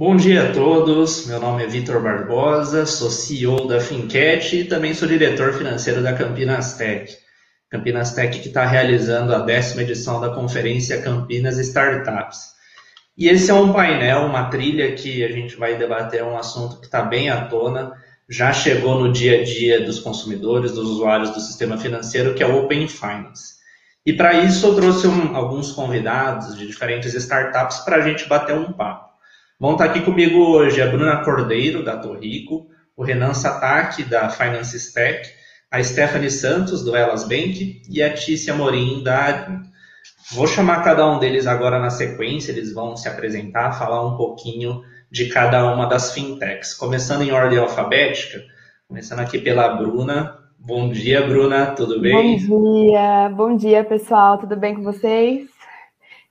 Bom dia a todos, meu nome é Vitor Barbosa, sou CEO da Fincat e também sou diretor financeiro da Campinas Tech. Campinas Tech que está realizando a décima edição da conferência Campinas Startups. E esse é um painel, uma trilha que a gente vai debater um assunto que está bem à tona, já chegou no dia a dia dos consumidores, dos usuários do sistema financeiro, que é o Open Finance. E para isso eu trouxe um, alguns convidados de diferentes startups para a gente bater um papo. Vão estar aqui comigo hoje a Bruna Cordeiro, da Torrico, o Renan Satak, da Finance Stack, a Stephanie Santos, do Elas Bank, e a Tícia Morim, da Admin. Vou chamar cada um deles agora na sequência, eles vão se apresentar, falar um pouquinho de cada uma das fintechs. Começando em ordem alfabética, começando aqui pela Bruna. Bom dia, Bruna, tudo bem? Bom dia, bom dia, pessoal, tudo bem com vocês?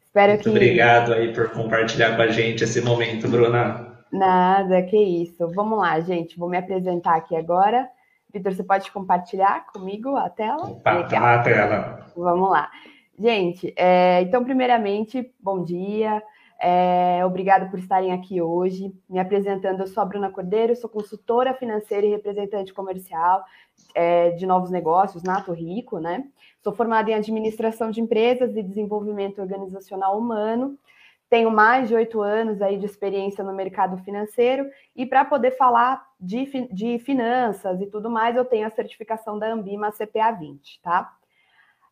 Espero Muito que... obrigado aí por compartilhar com a gente esse momento, Bruna. Nada, que isso. Vamos lá, gente, vou me apresentar aqui agora. Vitor, você pode compartilhar comigo a tela? Opa, tá a tela. Vamos lá. Gente, é, então, primeiramente, bom dia. É, obrigado por estarem aqui hoje. Me apresentando, eu sou a Bruna Cordeiro, sou consultora financeira e representante comercial é, de novos negócios na Torrico, né? Sou formada em administração de empresas e desenvolvimento organizacional humano. Tenho mais de oito anos aí de experiência no mercado financeiro e para poder falar de, de finanças e tudo mais, eu tenho a certificação da Ambima CPA 20, tá?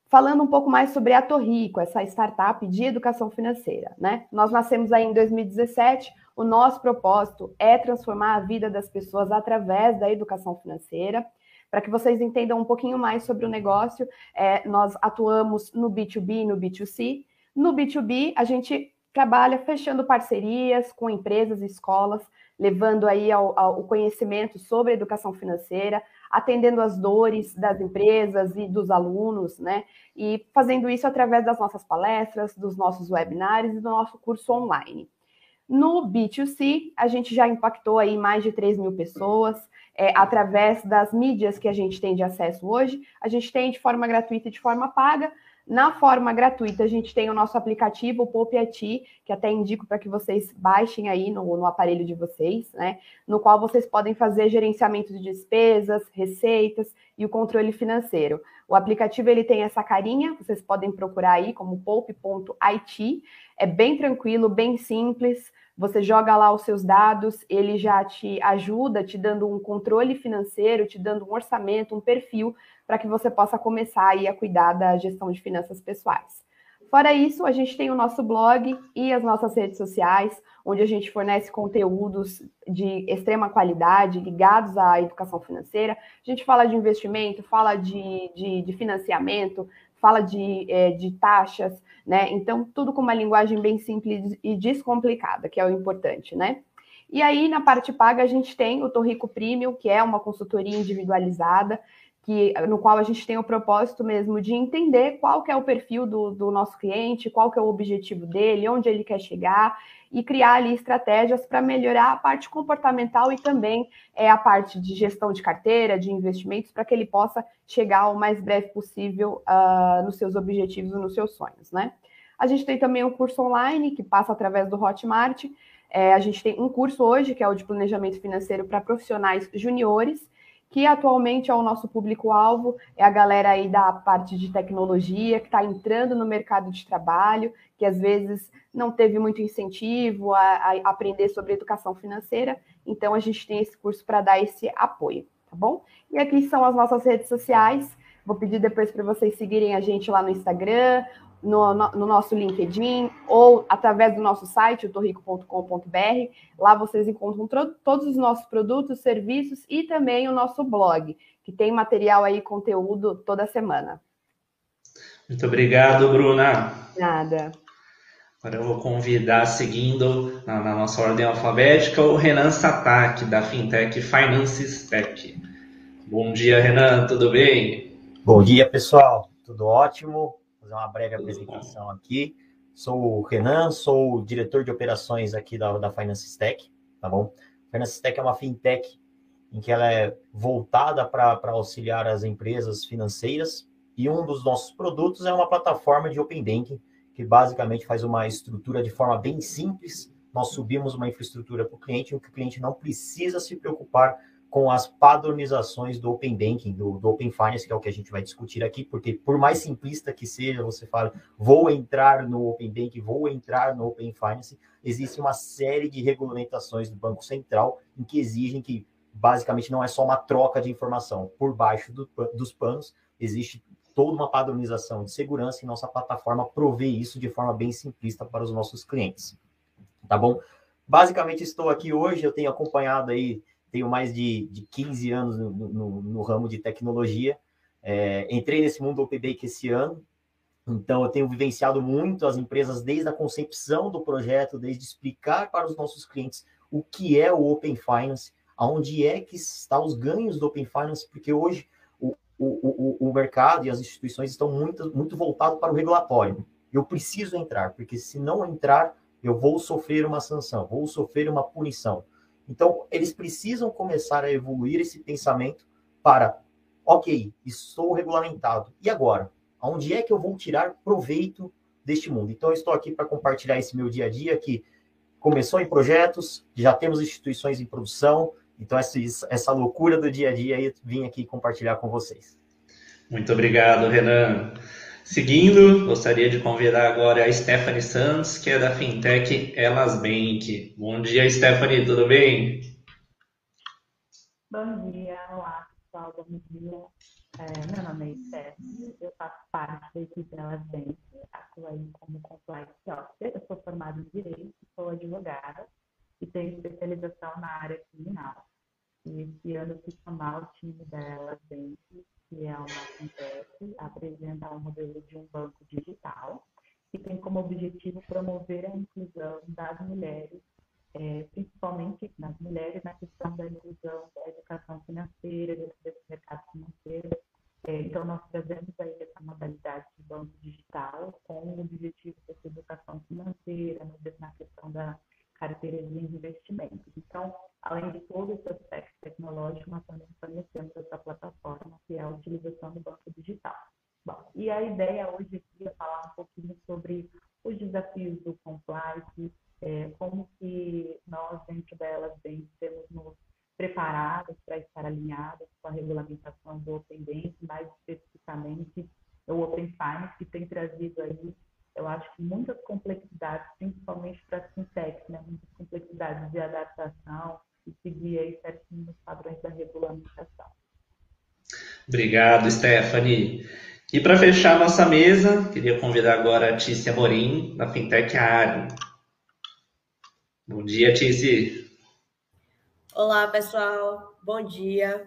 Falando um pouco mais sobre a Torrico, essa startup de educação financeira, né? Nós nascemos aí em 2017, o nosso propósito é transformar a vida das pessoas através da educação financeira. Para que vocês entendam um pouquinho mais sobre o negócio, é, nós atuamos no B2B e no B2C. No B2B, a gente trabalha fechando parcerias com empresas e escolas, levando aí ao, ao, o conhecimento sobre educação financeira, atendendo as dores das empresas e dos alunos, né? E fazendo isso através das nossas palestras, dos nossos webinários e do nosso curso online. No B2C, a gente já impactou aí mais de 3 mil pessoas, é, através das mídias que a gente tem de acesso hoje. A gente tem de forma gratuita e de forma paga, na forma gratuita, a gente tem o nosso aplicativo, Poupe que até indico para que vocês baixem aí no, no, aparelho de vocês, né? No qual vocês podem fazer gerenciamento de despesas, receitas e o controle financeiro. O aplicativo ele tem essa carinha, vocês podem procurar aí como poupe.it. É bem tranquilo, bem simples. Você joga lá os seus dados, ele já te ajuda, te dando um controle financeiro, te dando um orçamento, um perfil para que você possa começar aí a cuidar da gestão de finanças pessoais. Fora isso, a gente tem o nosso blog e as nossas redes sociais, onde a gente fornece conteúdos de extrema qualidade ligados à educação financeira. A gente fala de investimento, fala de, de, de financiamento, fala de, é, de taxas, né? Então, tudo com uma linguagem bem simples e descomplicada, que é o importante, né? E aí, na parte paga, a gente tem o Torrico Premium, que é uma consultoria individualizada, que, no qual a gente tem o propósito mesmo de entender qual que é o perfil do, do nosso cliente, qual que é o objetivo dele, onde ele quer chegar e criar ali estratégias para melhorar a parte comportamental e também é, a parte de gestão de carteira, de investimentos, para que ele possa chegar o mais breve possível uh, nos seus objetivos nos seus sonhos, né? A gente tem também um curso online que passa através do Hotmart. É, a gente tem um curso hoje, que é o de planejamento financeiro para profissionais juniores, que atualmente é o nosso público-alvo, é a galera aí da parte de tecnologia, que está entrando no mercado de trabalho, que às vezes não teve muito incentivo a, a aprender sobre educação financeira, então a gente tem esse curso para dar esse apoio, tá bom? E aqui são as nossas redes sociais, vou pedir depois para vocês seguirem a gente lá no Instagram, no, no, nosso LinkedIn ou através do nosso site, o torrico.com.br. Lá vocês encontram todos os nossos produtos, serviços e também o nosso blog, que tem material aí, conteúdo toda semana. Muito obrigado, Bruna. Nada. Agora eu vou convidar, seguindo na, na nossa ordem alfabética, o Renan Satak, da Fintech Finance Tech. Bom dia, Renan, tudo bem? Bom dia, pessoal. Tudo ótimo fazer uma breve apresentação aqui. Sou o Renan, sou o diretor de operações aqui da, da Finance Stack, tá bom? Finance Stack é uma fintech em que ela é voltada para auxiliar as empresas financeiras e um dos nossos produtos é uma plataforma de Open Banking que basicamente faz uma estrutura de forma bem simples, nós subimos uma infraestrutura para o cliente em que o cliente não precisa se preocupar com as padronizações do Open Banking, do, do, Open Finance, que é o que a gente vai discutir aqui, porque por mais simplista que seja, você fala, vou entrar no Open Banking, vou entrar no Open Finance, existe uma série de regulamentações do Banco Central em que exigem que, basicamente, não é só uma troca de informação. Por baixo do, dos panos, existe toda uma padronização de segurança e nossa plataforma provê isso de forma bem simplista para os nossos clientes. Tá bom? Basicamente, estou aqui hoje, eu tenho acompanhado aí tenho mais de, de 15 anos no, no, no ramo de tecnologia. É, entrei nesse mundo Open Bank esse ano, então eu tenho vivenciado muito as empresas desde a concepção do projeto, desde explicar para os nossos clientes o que é o Open Finance, aonde é que está os ganhos do Open Finance, porque hoje o, o, o, o mercado e as instituições estão muito, muito voltados para o regulatório. Eu preciso entrar, porque se não entrar, eu vou sofrer uma sanção, vou sofrer uma punição. Então, eles precisam começar a evoluir esse pensamento para, ok, estou regulamentado. E agora? Onde é que eu vou tirar proveito deste mundo? Então, eu estou aqui para compartilhar esse meu dia a dia que começou em projetos, já temos instituições em produção. Então, essa, essa loucura do dia a dia aí, vim aqui compartilhar com vocês. Muito obrigado, Renan. Seguindo, gostaria de convidar agora a Stephanie Santos, que é da Fintech Elas Bank. Bom dia, Stephanie, tudo bem? Bom dia, olá pessoal, bom dia. É, meu nome é Stephanie, eu faço parte da equipe Elas Bank, atuo aí como compliance officer, eu sou formada em Direito, sou advogada e tenho especialização na área criminal. E esse ano fui chamar o time da Elas Bank que é uma fintech, apresenta um modelo de um banco digital, que tem como objetivo promover a inclusão das mulheres, é, principalmente nas mulheres, na questão da inclusão da educação financeira, desse mercado financeiro. É, então, nós trazemos aí essa modalidade de banco digital com o objetivo dessa educação financeira, na questão da carteira de investimentos. Então, além de todo esse aspecto tecnológico, nós também conhecemos essa plataforma, que é a utilização do banco digital. Bom, e a ideia hoje aqui é falar um pouquinho sobre os desafios do compliance, é, como que nós, dentro delas, bem, temos nos preparados para estar alinhados com a regulamentação do Open Bank, mais especificamente o Open Finance, que tem trazido aí eu acho que muitas complexidades, principalmente para as fintechs, né? muitas complexidades de adaptação e seguir aí certinho os padrões da regulamentação. Obrigado, Stephanie. E para fechar nossa mesa, queria convidar agora a Tícia Morim, da Fintech Ari. Bom dia, Tícia. Olá, pessoal. Bom dia.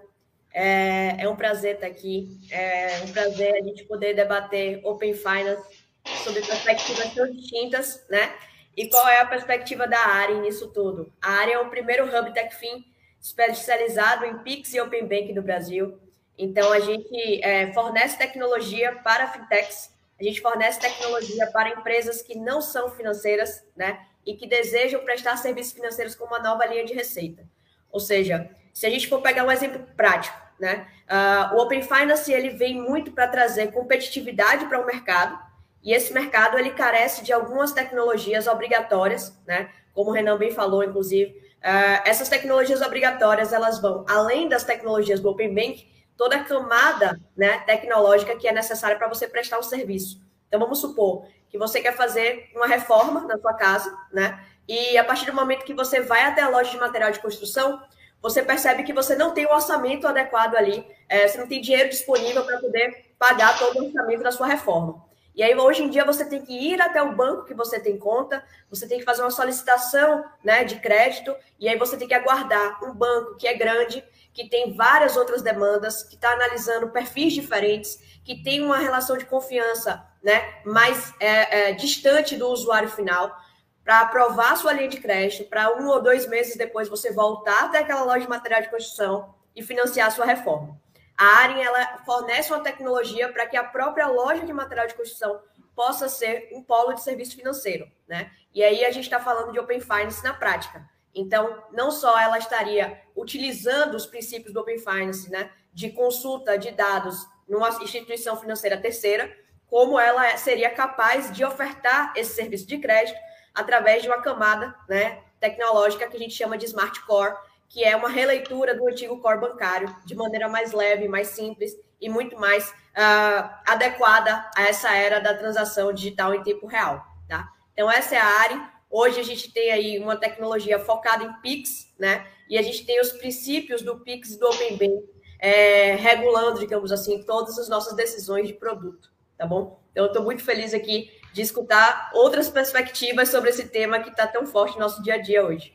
É, é, um prazer estar aqui. É um prazer a gente poder debater Open Finance sobre perspectivas tão distintas, né? E qual é a perspectiva da área nisso tudo? A área é o primeiro hub TechFin especializado em Pix e Open Bank do Brasil. Então, a gente é, fornece tecnologia para fintechs, a gente fornece tecnologia para empresas que não são financeiras, né? E que desejam prestar serviços financeiros com uma nova linha de receita. Ou seja, se a gente for pegar um exemplo prático, né? Uh, o Open Finance ele vem muito para trazer competitividade para o mercado, e esse mercado ele carece de algumas tecnologias obrigatórias, né? Como o Renan bem falou, inclusive, uh, essas tecnologias obrigatórias elas vão além das tecnologias do Open Bank, toda a camada, né, tecnológica que é necessária para você prestar o serviço. Então vamos supor que você quer fazer uma reforma na sua casa, né? E a partir do momento que você vai até a loja de material de construção, você percebe que você não tem o orçamento adequado ali, é, você não tem dinheiro disponível para poder pagar todo o orçamento da sua reforma. E aí, hoje em dia, você tem que ir até o banco que você tem conta, você tem que fazer uma solicitação né, de crédito, e aí você tem que aguardar um banco que é grande, que tem várias outras demandas, que está analisando perfis diferentes, que tem uma relação de confiança né, mais é, é, distante do usuário final, para aprovar sua linha de crédito, para um ou dois meses depois você voltar até aquela loja de material de construção e financiar a sua reforma. A Aren ela fornece uma tecnologia para que a própria loja de material de construção possa ser um polo de serviço financeiro, né? E aí a gente está falando de Open Finance na prática. Então, não só ela estaria utilizando os princípios do Open Finance, né, de consulta de dados numa instituição financeira terceira, como ela seria capaz de ofertar esse serviço de crédito através de uma camada né, tecnológica que a gente chama de Smart Core, que é uma releitura do antigo core bancário de maneira mais leve, mais simples e muito mais uh, adequada a essa era da transação digital em tempo real. Tá? Então, essa é a área. Hoje a gente tem aí uma tecnologia focada em PIX, né? E a gente tem os princípios do PIX do Open Bank é, regulando, digamos assim, todas as nossas decisões de produto, tá bom? Então, eu estou muito feliz aqui de escutar outras perspectivas sobre esse tema que está tão forte no nosso dia a dia hoje.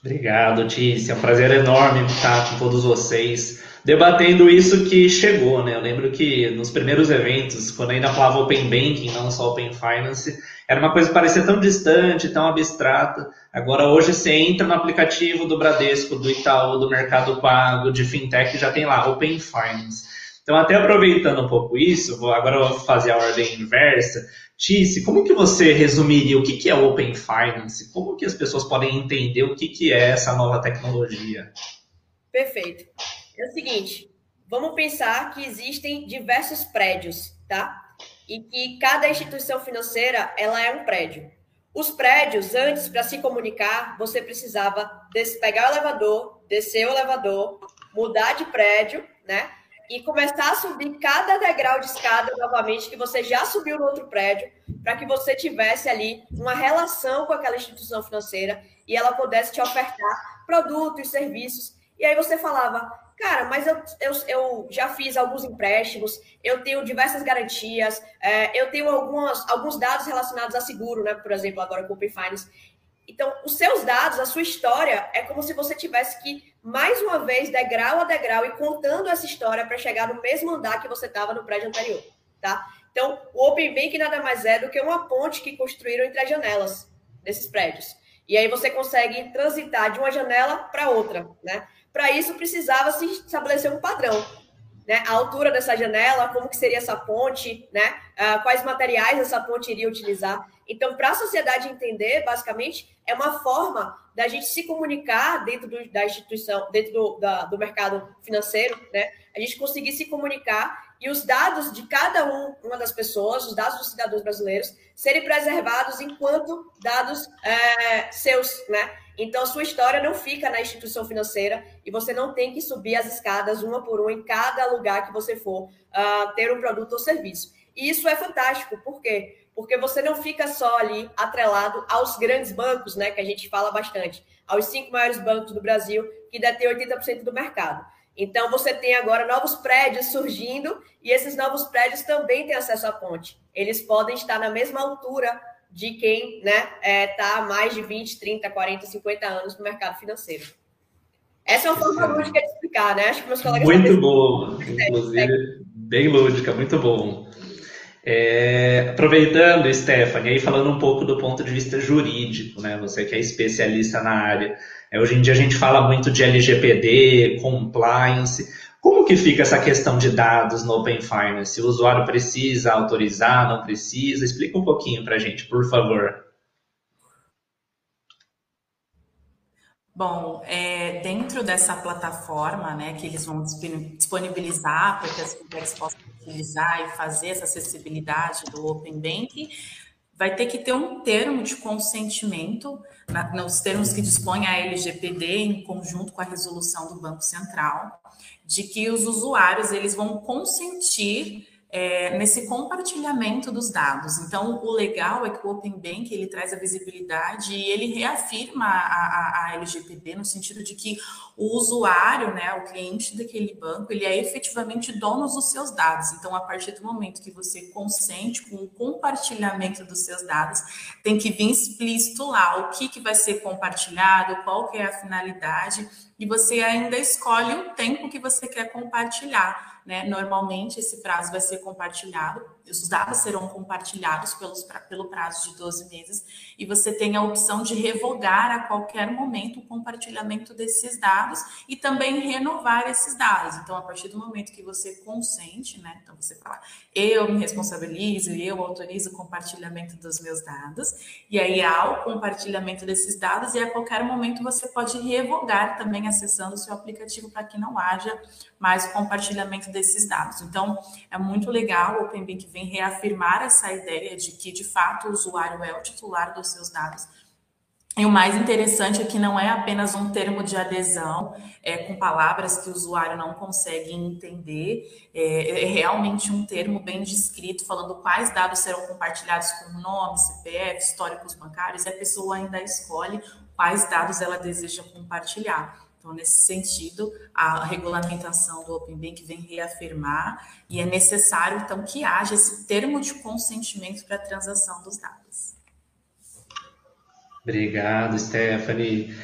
Obrigado, Tícia. É um prazer enorme estar com todos vocês debatendo isso que chegou, né? Eu lembro que nos primeiros eventos, quando ainda falava Open Banking, não só Open Finance, era uma coisa que parecia tão distante, tão abstrata. Agora, hoje, você entra no aplicativo do Bradesco, do Itaú, do Mercado Pago, de Fintech, já tem lá Open Finance. Então, até aproveitando um pouco isso, vou, agora eu vou fazer a ordem inversa. Tice, como que você resumiria o que, que é Open Finance? Como que as pessoas podem entender o que, que é essa nova tecnologia? Perfeito. É o seguinte, vamos pensar que existem diversos prédios, tá? E que cada instituição financeira, ela é um prédio. Os prédios, antes, para se comunicar, você precisava pegar o elevador, descer o elevador, mudar de prédio, né? e começar a subir cada degrau de escada novamente que você já subiu no outro prédio, para que você tivesse ali uma relação com aquela instituição financeira e ela pudesse te ofertar produtos serviços. E aí você falava, cara, mas eu, eu, eu já fiz alguns empréstimos, eu tenho diversas garantias, é, eu tenho algumas, alguns dados relacionados a seguro, né? Por exemplo, agora com o Finance. Então, os seus dados, a sua história, é como se você tivesse que, mais uma vez, degrau a degrau, e contando essa história para chegar no mesmo andar que você estava no prédio anterior, tá? Então, o Open Bank nada mais é do que uma ponte que construíram entre as janelas desses prédios. E aí você consegue transitar de uma janela para outra, né? Para isso, precisava se estabelecer um padrão. Né? A altura dessa janela, como que seria essa ponte, né? Uh, quais materiais essa ponte iria utilizar. Então, para a sociedade entender, basicamente, é uma forma da gente se comunicar dentro do, da instituição, dentro do, da, do mercado financeiro, né? A gente conseguir se comunicar e os dados de cada um, uma das pessoas, os dados dos cidadãos brasileiros, serem preservados enquanto dados é, seus, né? Então, sua história não fica na instituição financeira e você não tem que subir as escadas uma por uma em cada lugar que você for uh, ter um produto ou serviço. E isso é fantástico, por quê? Porque você não fica só ali atrelado aos grandes bancos, né, que a gente fala bastante, aos cinco maiores bancos do Brasil, que detêm 80% do mercado. Então, você tem agora novos prédios surgindo e esses novos prédios também têm acesso à ponte. Eles podem estar na mesma altura de quem está né, é, tá há mais de 20, 30, 40, 50 anos no mercado financeiro. Essa é uma forma lúdica de explicar, né? Acho que meus colegas... Muito bom, inclusive, bem lúdica, muito bom. É, aproveitando, Stephanie, aí falando um pouco do ponto de vista jurídico, né? Você que é especialista na área. É, hoje em dia a gente fala muito de LGPD, compliance. Como que fica essa questão de dados no Open Finance? O usuário precisa autorizar, não precisa? Explica um pouquinho para a gente, por favor. Bom, é, dentro dessa plataforma, né, que eles vão disponibilizar para que as fintechs possam utilizar e fazer essa acessibilidade do Open Bank, vai ter que ter um termo de consentimento, na, nos termos que dispõe a LGPD, em conjunto com a resolução do Banco Central, de que os usuários eles vão consentir é, nesse compartilhamento dos dados. Então, o legal é que o Open Bank ele traz a visibilidade e ele reafirma a, a, a LGPD no sentido de que o usuário, né, o cliente daquele banco, ele é efetivamente dono dos seus dados. Então, a partir do momento que você consente com o compartilhamento dos seus dados, tem que vir explícito lá o que, que vai ser compartilhado, qual que é a finalidade, e você ainda escolhe o tempo que você quer compartilhar. Né? Normalmente, esse prazo vai ser compartilhado, os dados serão compartilhados pelos, pelo prazo de 12 meses, e você tem a opção de revogar a qualquer momento o compartilhamento desses dados e também renovar esses dados. Então, a partir do momento que você consente, né? Então, você fala, eu me responsabilizo, eu autorizo o compartilhamento dos meus dados, e aí há o compartilhamento desses dados, e a qualquer momento você pode revogar também acessando o seu aplicativo para que não haja mais o compartilhamento desses dados. Então, é muito legal o Open Bank vem reafirmar essa ideia de que, de fato, o usuário é o titular dos seus dados e o mais interessante é que não é apenas um termo de adesão é, com palavras que o usuário não consegue entender, é, é, realmente um termo bem descrito, falando quais dados serão compartilhados com nome, CPF, históricos bancários, e a pessoa ainda escolhe quais dados ela deseja compartilhar. Então, nesse sentido, a regulamentação do Open Bank vem reafirmar e é necessário, então, que haja esse termo de consentimento para a transação dos dados. Obrigado, Stephanie.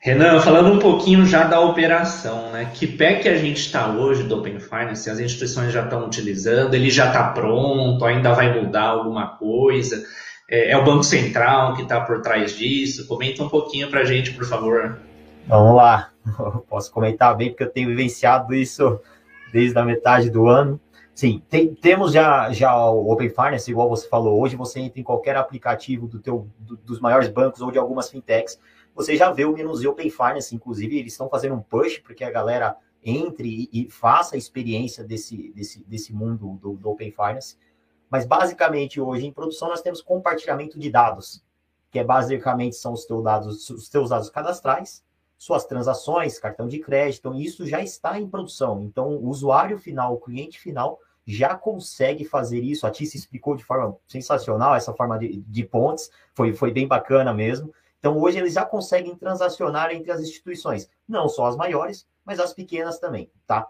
Renan, falando um pouquinho já da operação, né? Que pé que a gente está hoje do Open Finance? As instituições já estão utilizando, ele já está pronto, ainda vai mudar alguma coisa? É, é o Banco Central que está por trás disso? Comenta um pouquinho para a gente, por favor. Vamos lá, posso comentar bem, porque eu tenho vivenciado isso desde a metade do ano. Sim, tem, temos já, já o Open Finance, igual você falou, hoje você entra em qualquer aplicativo do teu, do, dos maiores bancos ou de algumas fintechs, você já vê o menos Open Finance, inclusive eles estão fazendo um push para que a galera entre e, e, faça a experiência desse, desse, desse mundo do, do Open Finance. Mas basicamente hoje em produção nós temos compartilhamento de dados, que é basicamente são os teus dados, os teus dados cadastrais, suas transações, cartão de crédito, então isso já está em produção. Então, o usuário final, o cliente final, já consegue fazer isso. A Tícia explicou de forma sensacional essa forma de, de pontes, foi, foi bem bacana mesmo. Então, hoje eles já conseguem transacionar entre as instituições, não só as maiores, mas as pequenas também, tá?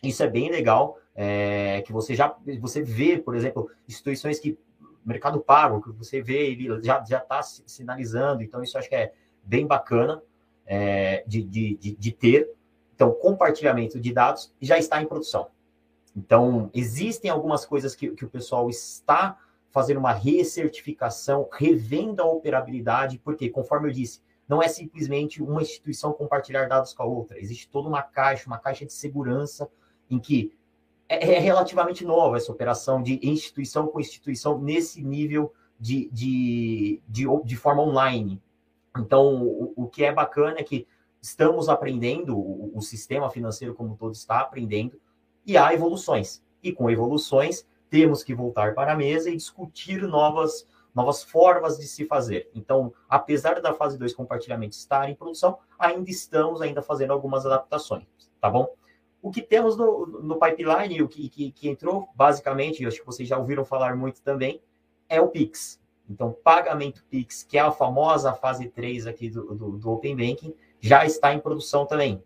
Isso é bem legal, é, que você já você vê, por exemplo, instituições que mercado pago, que você vê, ele já está sinalizando, então isso acho que é bem bacana é, de, de, de, de ter. Então, compartilhamento de dados já está em produção. Então, existem algumas coisas que, que o pessoal está fazendo uma recertificação, revendo a operabilidade, porque, conforme eu disse, não é simplesmente uma instituição compartilhar dados com a outra. Existe toda uma caixa, uma caixa de segurança, em que é, é relativamente nova essa operação de instituição com instituição nesse nível de, de, de, de forma online. Então, o, o que é bacana é que estamos aprendendo, o, o sistema financeiro como todo está aprendendo, e há evoluções. E com evoluções, temos que voltar para a mesa e discutir novas, novas formas de se fazer. Então, apesar da fase 2 compartilhamento estar em produção, ainda estamos ainda fazendo algumas adaptações, tá bom? O que temos no, no pipeline, o que, que, que entrou, basicamente, eu acho que vocês já ouviram falar muito também, é o Pix. Então, pagamento Pix, que é a famosa fase 3 aqui do, do, do Open Banking, já está em produção também.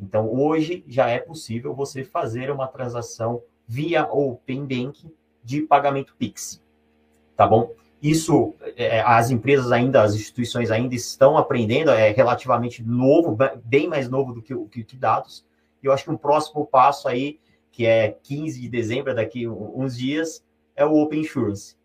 Então, hoje já é possível você fazer uma transação via Open Banking de pagamento Pix. Tá bom? Isso, é, as empresas ainda, as instituições ainda estão aprendendo, é relativamente novo, bem mais novo do que, que, que dados. E eu acho que um próximo passo aí, que é 15 de dezembro, daqui uns dias, é o Open Insurance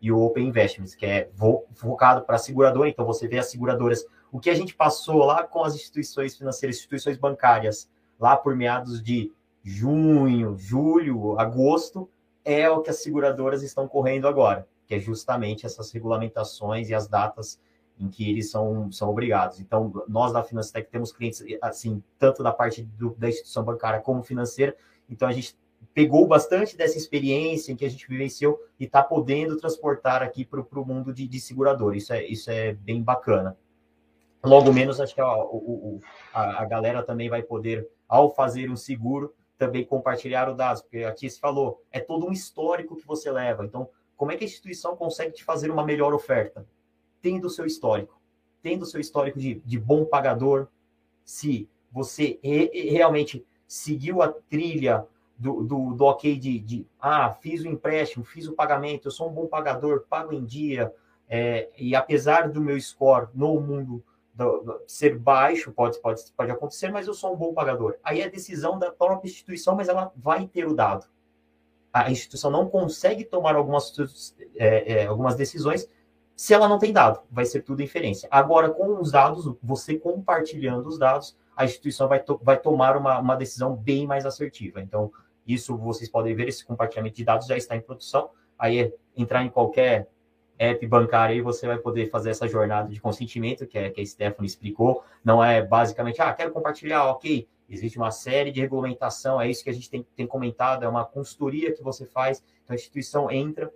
e o Open Investments, que é focado para seguradora. Então, você vê as seguradoras. O que a gente passou lá com as instituições financeiras, instituições bancárias, lá por meados de junho, julho, agosto, é o que as seguradoras estão correndo agora, que é justamente essas regulamentações e as datas em que eles são, são obrigados. Então, nós da Financetec temos clientes, assim, tanto da parte do, da instituição bancária como financeira, então a gente pegou bastante dessa experiência que a gente vivenciou e está podendo transportar aqui para o mundo de, de segurador. Isso é, isso é bem bacana. Logo menos, acho que a, a, a galera também vai poder, ao fazer um seguro, também compartilhar os dados, porque aqui se falou, é todo um histórico que você leva. Então, como é que a instituição consegue te fazer uma melhor oferta? Tendo o seu histórico, tendo o seu histórico de, de bom pagador, se você re, realmente seguiu a trilha do, do, do ok de, de, ah, fiz o empréstimo, fiz o pagamento, eu sou um bom pagador, pago em dia, é, e apesar do meu score no mundo do, do, ser baixo, pode, pode, pode acontecer, mas eu sou um bom pagador. Aí é decisão da própria instituição, mas ela vai ter o dado. A instituição não consegue tomar algumas, é, é, algumas decisões se ela não tem dado, vai ser tudo inferência. Agora, com os dados, você compartilhando os dados, a instituição vai, to vai tomar uma, uma decisão bem mais assertiva. Então, isso vocês podem ver, esse compartilhamento de dados já está em produção. Aí é entrar em qualquer app bancário e você vai poder fazer essa jornada de consentimento, que, é, que a Stephanie explicou. Não é basicamente, ah, quero compartilhar, ok, Existe uma série de regulamentação, é isso que a gente tem, tem comentado, é uma consultoria que você faz, então a instituição entra,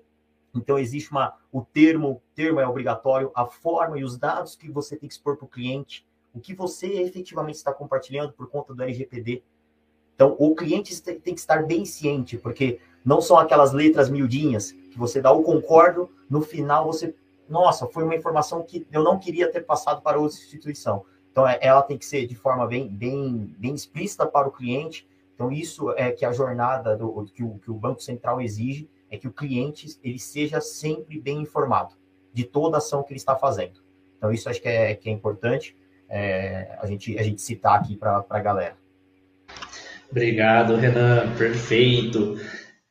então existe uma, o termo, o termo é obrigatório, a forma e os dados que você tem que expor para o cliente, o que você efetivamente está compartilhando por conta do LGPD. Então, o cliente tem que estar bem ciente, porque não são aquelas letras miudinhas que você dá o concordo, no final você, nossa, foi uma informação que eu não queria ter passado para outra instituição. Então, é, ela tem que ser de forma bem, bem, bem explícita para o cliente. Então, isso é que a jornada do, que, o, que o Banco Central exige, é que o cliente ele seja sempre bem informado de toda ação que ele está fazendo. Então, isso acho que é, que é importante é, a, gente, a gente citar aqui para a galera. Obrigado, Renan. Perfeito.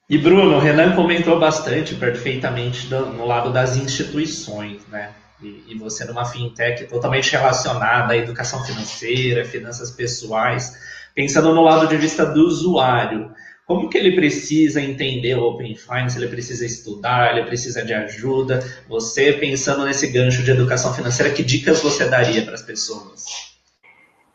E Bruno, o Renan comentou bastante perfeitamente do, no lado das instituições, né? E, e, você numa fintech totalmente relacionada à educação financeira, finanças pessoais, pensando no lado de vista do usuário. Como que ele precisa entender o Open Finance? Ele precisa estudar? Ele precisa de ajuda? Você pensando nesse gancho de educação financeira, que dicas você daria para as pessoas?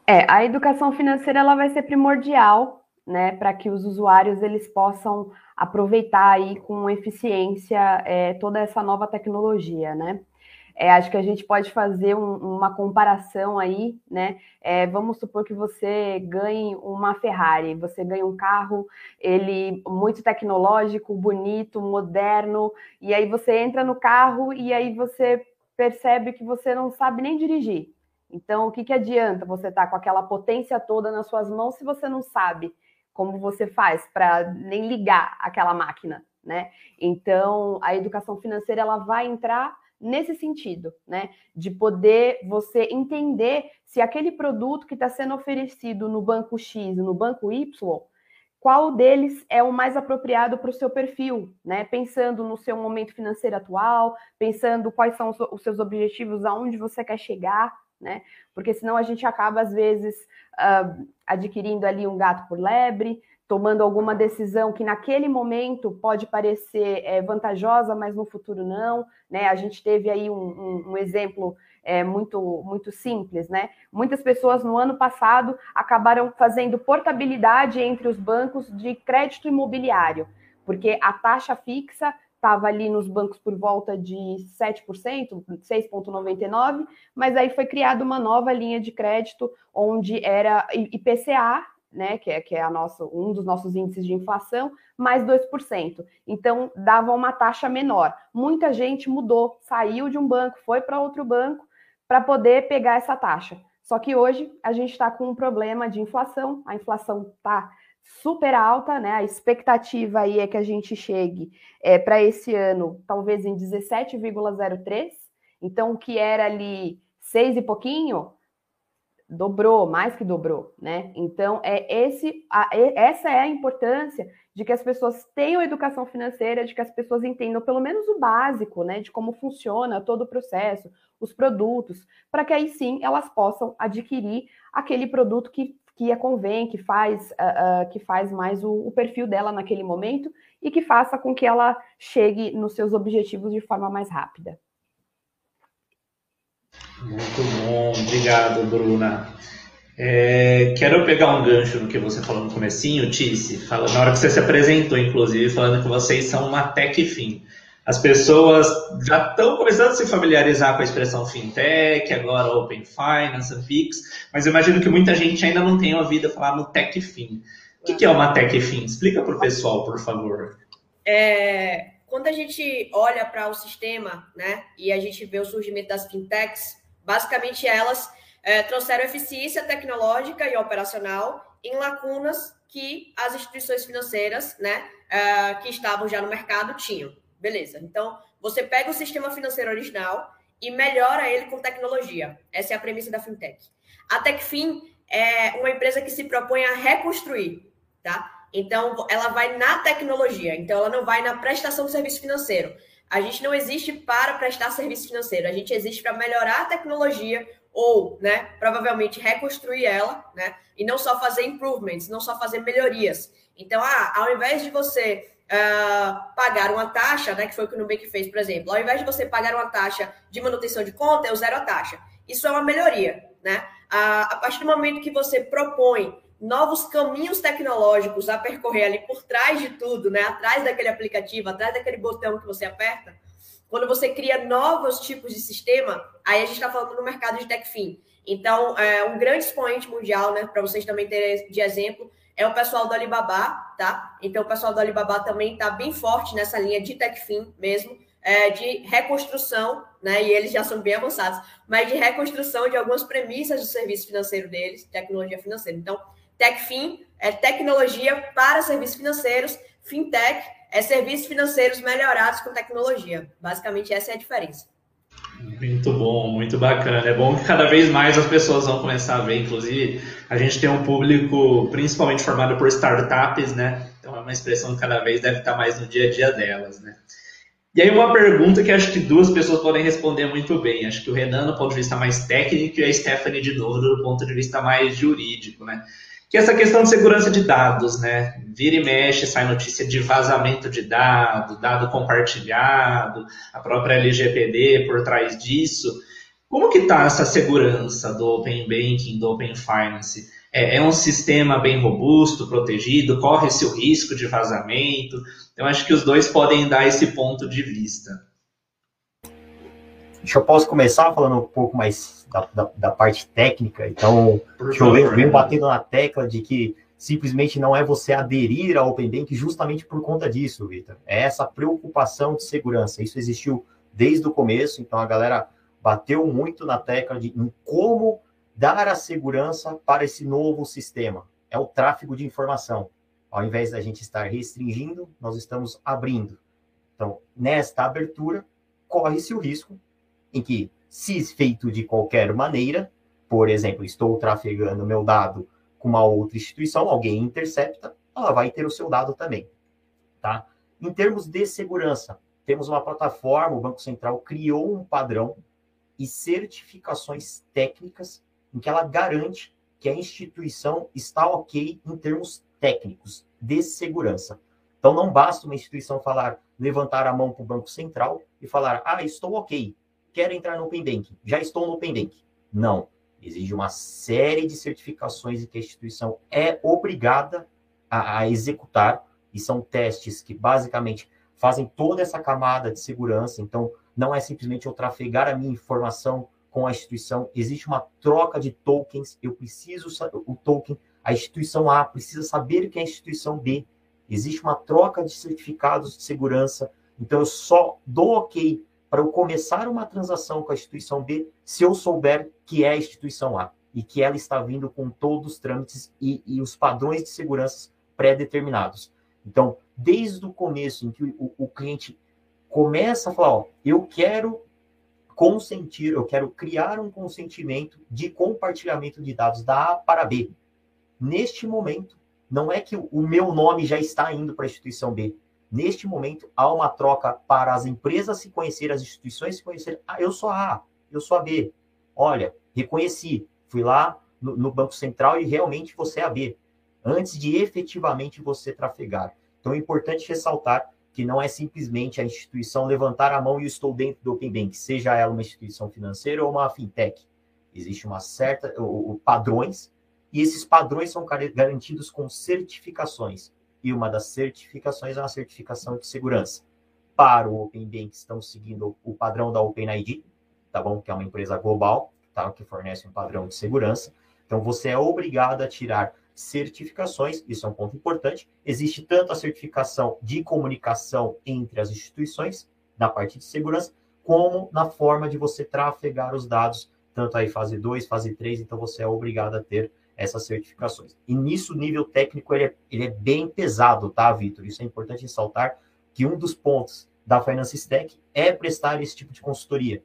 É, a educação financeira ela vai ser primordial, né, para que os usuários eles possam aproveitar aí com eficiência é, toda essa nova tecnologia, né? É, acho que a gente pode fazer um, uma comparação aí, né? É, vamos supor que você ganhe uma Ferrari, você ganha um carro, ele muito tecnológico, bonito, moderno, e aí você entra no carro e aí você percebe que você não sabe nem dirigir. Então, o que, que adianta você estar tá com aquela potência toda nas suas mãos se você não sabe como você faz para nem ligar aquela máquina, né? Então, a educação financeira ela vai entrar nesse sentido, né? De poder você entender se aquele produto que está sendo oferecido no banco X, no banco Y, qual deles é o mais apropriado para o seu perfil, né? Pensando no seu momento financeiro atual, pensando quais são os seus objetivos, aonde você quer chegar, né? Porque senão a gente acaba, às vezes, uh, adquirindo ali um gato por lebre, tomando alguma decisão que naquele momento pode parecer é, vantajosa, mas no futuro não. Né? A gente teve aí um, um, um exemplo é, muito, muito simples, né? Muitas pessoas no ano passado acabaram fazendo portabilidade entre os bancos de crédito imobiliário, porque a taxa fixa estava ali nos bancos por volta de 7%, 6,99%, mas aí foi criada uma nova linha de crédito onde era IPCA, né, que é, que é a nossa, um dos nossos índices de inflação, mais 2%. Então, dava uma taxa menor. Muita gente mudou, saiu de um banco, foi para outro banco para poder pegar essa taxa. Só que hoje a gente está com um problema de inflação, a inflação está super alta, né? A expectativa aí é que a gente chegue é, para esse ano, talvez em 17,03. Então, o que era ali seis e pouquinho, dobrou, mais que dobrou, né? Então, é esse, a, essa é a importância de que as pessoas tenham educação financeira, de que as pessoas entendam pelo menos o básico, né, de como funciona todo o processo, os produtos, para que aí sim elas possam adquirir aquele produto que, que a convém, que faz, uh, uh, que faz mais o, o perfil dela naquele momento e que faça com que ela chegue nos seus objetivos de forma mais rápida. Muito bom, obrigado, Bruna. É, quero pegar um gancho no que você falou no comecinho, fala, na hora que você se apresentou, inclusive, falando que vocês são uma tech fin. As pessoas já estão começando a se familiarizar com a expressão fintech, agora Open Finance, Pix, mas eu imagino que muita gente ainda não tenha ouvido falar no tech fin. O que, que é uma tech fin? Explica para o pessoal, por favor. É, quando a gente olha para o sistema, né, e a gente vê o surgimento das fintechs, Basicamente, elas é, trouxeram eficiência tecnológica e operacional em lacunas que as instituições financeiras, né, é, que estavam já no mercado tinham. Beleza. Então, você pega o sistema financeiro original e melhora ele com tecnologia. Essa é a premissa da fintech. A Techfin é uma empresa que se propõe a reconstruir, tá? Então, ela vai na tecnologia. Então, ela não vai na prestação de serviço financeiro. A gente não existe para prestar serviço financeiro, a gente existe para melhorar a tecnologia ou, né, provavelmente reconstruir ela, né, e não só fazer improvements, não só fazer melhorias. Então, ah, ao invés de você uh, pagar uma taxa, né, que foi o que o Nubank fez, por exemplo, ao invés de você pagar uma taxa de manutenção de conta, eu zero a taxa. Isso é uma melhoria, né? Uh, a partir do momento que você propõe novos caminhos tecnológicos a percorrer ali por trás de tudo, né? Atrás daquele aplicativo, atrás daquele botão que você aperta. Quando você cria novos tipos de sistema, aí a gente está falando no mercado de TechFin. Então, é, um grande expoente mundial, né, para vocês também terem de exemplo, é o pessoal do Alibaba, tá? Então, o pessoal do Alibaba também está bem forte nessa linha de TechFin mesmo, é, de reconstrução, né? E eles já são bem avançados, mas de reconstrução de algumas premissas do serviço financeiro deles, tecnologia financeira. Então, TechFin é tecnologia para serviços financeiros, FinTech é serviços financeiros melhorados com tecnologia. Basicamente, essa é a diferença. Muito bom, muito bacana. É bom que cada vez mais as pessoas vão começar a ver. Inclusive, a gente tem um público principalmente formado por startups, né? Então é uma expressão que cada vez deve estar mais no dia a dia delas, né? E aí uma pergunta que acho que duas pessoas podem responder muito bem. Acho que o Renan do ponto de vista mais técnico e a Stephanie de novo do ponto de vista mais jurídico, né? Que é essa questão de segurança de dados, né? Vira e mexe, sai notícia de vazamento de dado, dado compartilhado, a própria LGPD por trás disso. Como que está essa segurança do Open Banking, do Open Finance? É, é um sistema bem robusto, protegido? Corre-se o risco de vazamento? Então, acho que os dois podem dar esse ponto de vista. Deixa eu posso começar falando um pouco mais da, da, da parte técnica. Então, eu venho batendo na tecla de que simplesmente não é você aderir ao Open Bank justamente por conta disso, Vitor. É essa preocupação de segurança. Isso existiu desde o começo, então a galera bateu muito na tecla de em como dar a segurança para esse novo sistema. É o tráfego de informação. Ao invés da gente estar restringindo, nós estamos abrindo. Então, nesta abertura, corre-se o risco em que, se feito de qualquer maneira, por exemplo, estou trafegando meu dado com uma outra instituição, alguém intercepta, ela vai ter o seu dado também, tá? Em termos de segurança, temos uma plataforma, o Banco Central criou um padrão e certificações técnicas em que ela garante que a instituição está ok em termos técnicos de segurança. Então, não basta uma instituição falar, levantar a mão para o Banco Central e falar, ah, estou ok, quero entrar no Open Banking, já estou no Open Banking. Não. Exige uma série de certificações que a instituição é obrigada a, a executar, e são testes que basicamente fazem toda essa camada de segurança. Então, não é simplesmente eu trafegar a minha informação com a instituição, existe uma troca de tokens, eu preciso o token, a instituição A precisa saber que é a instituição B. Existe uma troca de certificados de segurança, então eu só dou ok para eu começar uma transação com a instituição B se eu souber que é a instituição A e que ela está vindo com todos os trâmites e, e os padrões de segurança pré-determinados. Então, desde o começo em que o, o cliente começa a falar, ó, eu quero consentir, eu quero criar um consentimento de compartilhamento de dados da A para B. Neste momento, não é que o meu nome já está indo para a instituição B. Neste momento, há uma troca para as empresas se conhecerem, as instituições se conhecerem. Ah, eu sou a eu sou a B. Olha, reconheci, fui lá no, no Banco Central e realmente você é a B, antes de efetivamente você trafegar. Então, é importante ressaltar que não é simplesmente a instituição levantar a mão e eu estou dentro do Open Bank, seja ela uma instituição financeira ou uma fintech. Existe uma certa o, padrões e esses padrões são garantidos com certificações e uma das certificações é uma certificação de segurança. Para o Open Bank, estamos seguindo o padrão da OpenID, tá bom? Que é uma empresa global, tá? Que fornece um padrão de segurança. Então, você é obrigado a tirar certificações, isso é um ponto importante. Existe tanto a certificação de comunicação entre as instituições, na parte de segurança, como na forma de você trafegar os dados, tanto aí fase 2, fase 3, então você é obrigado a ter essas certificações. E nisso, o nível técnico ele é, ele é bem pesado, tá, Vitor? Isso é importante ressaltar que um dos pontos da Finance Stack é prestar esse tipo de consultoria,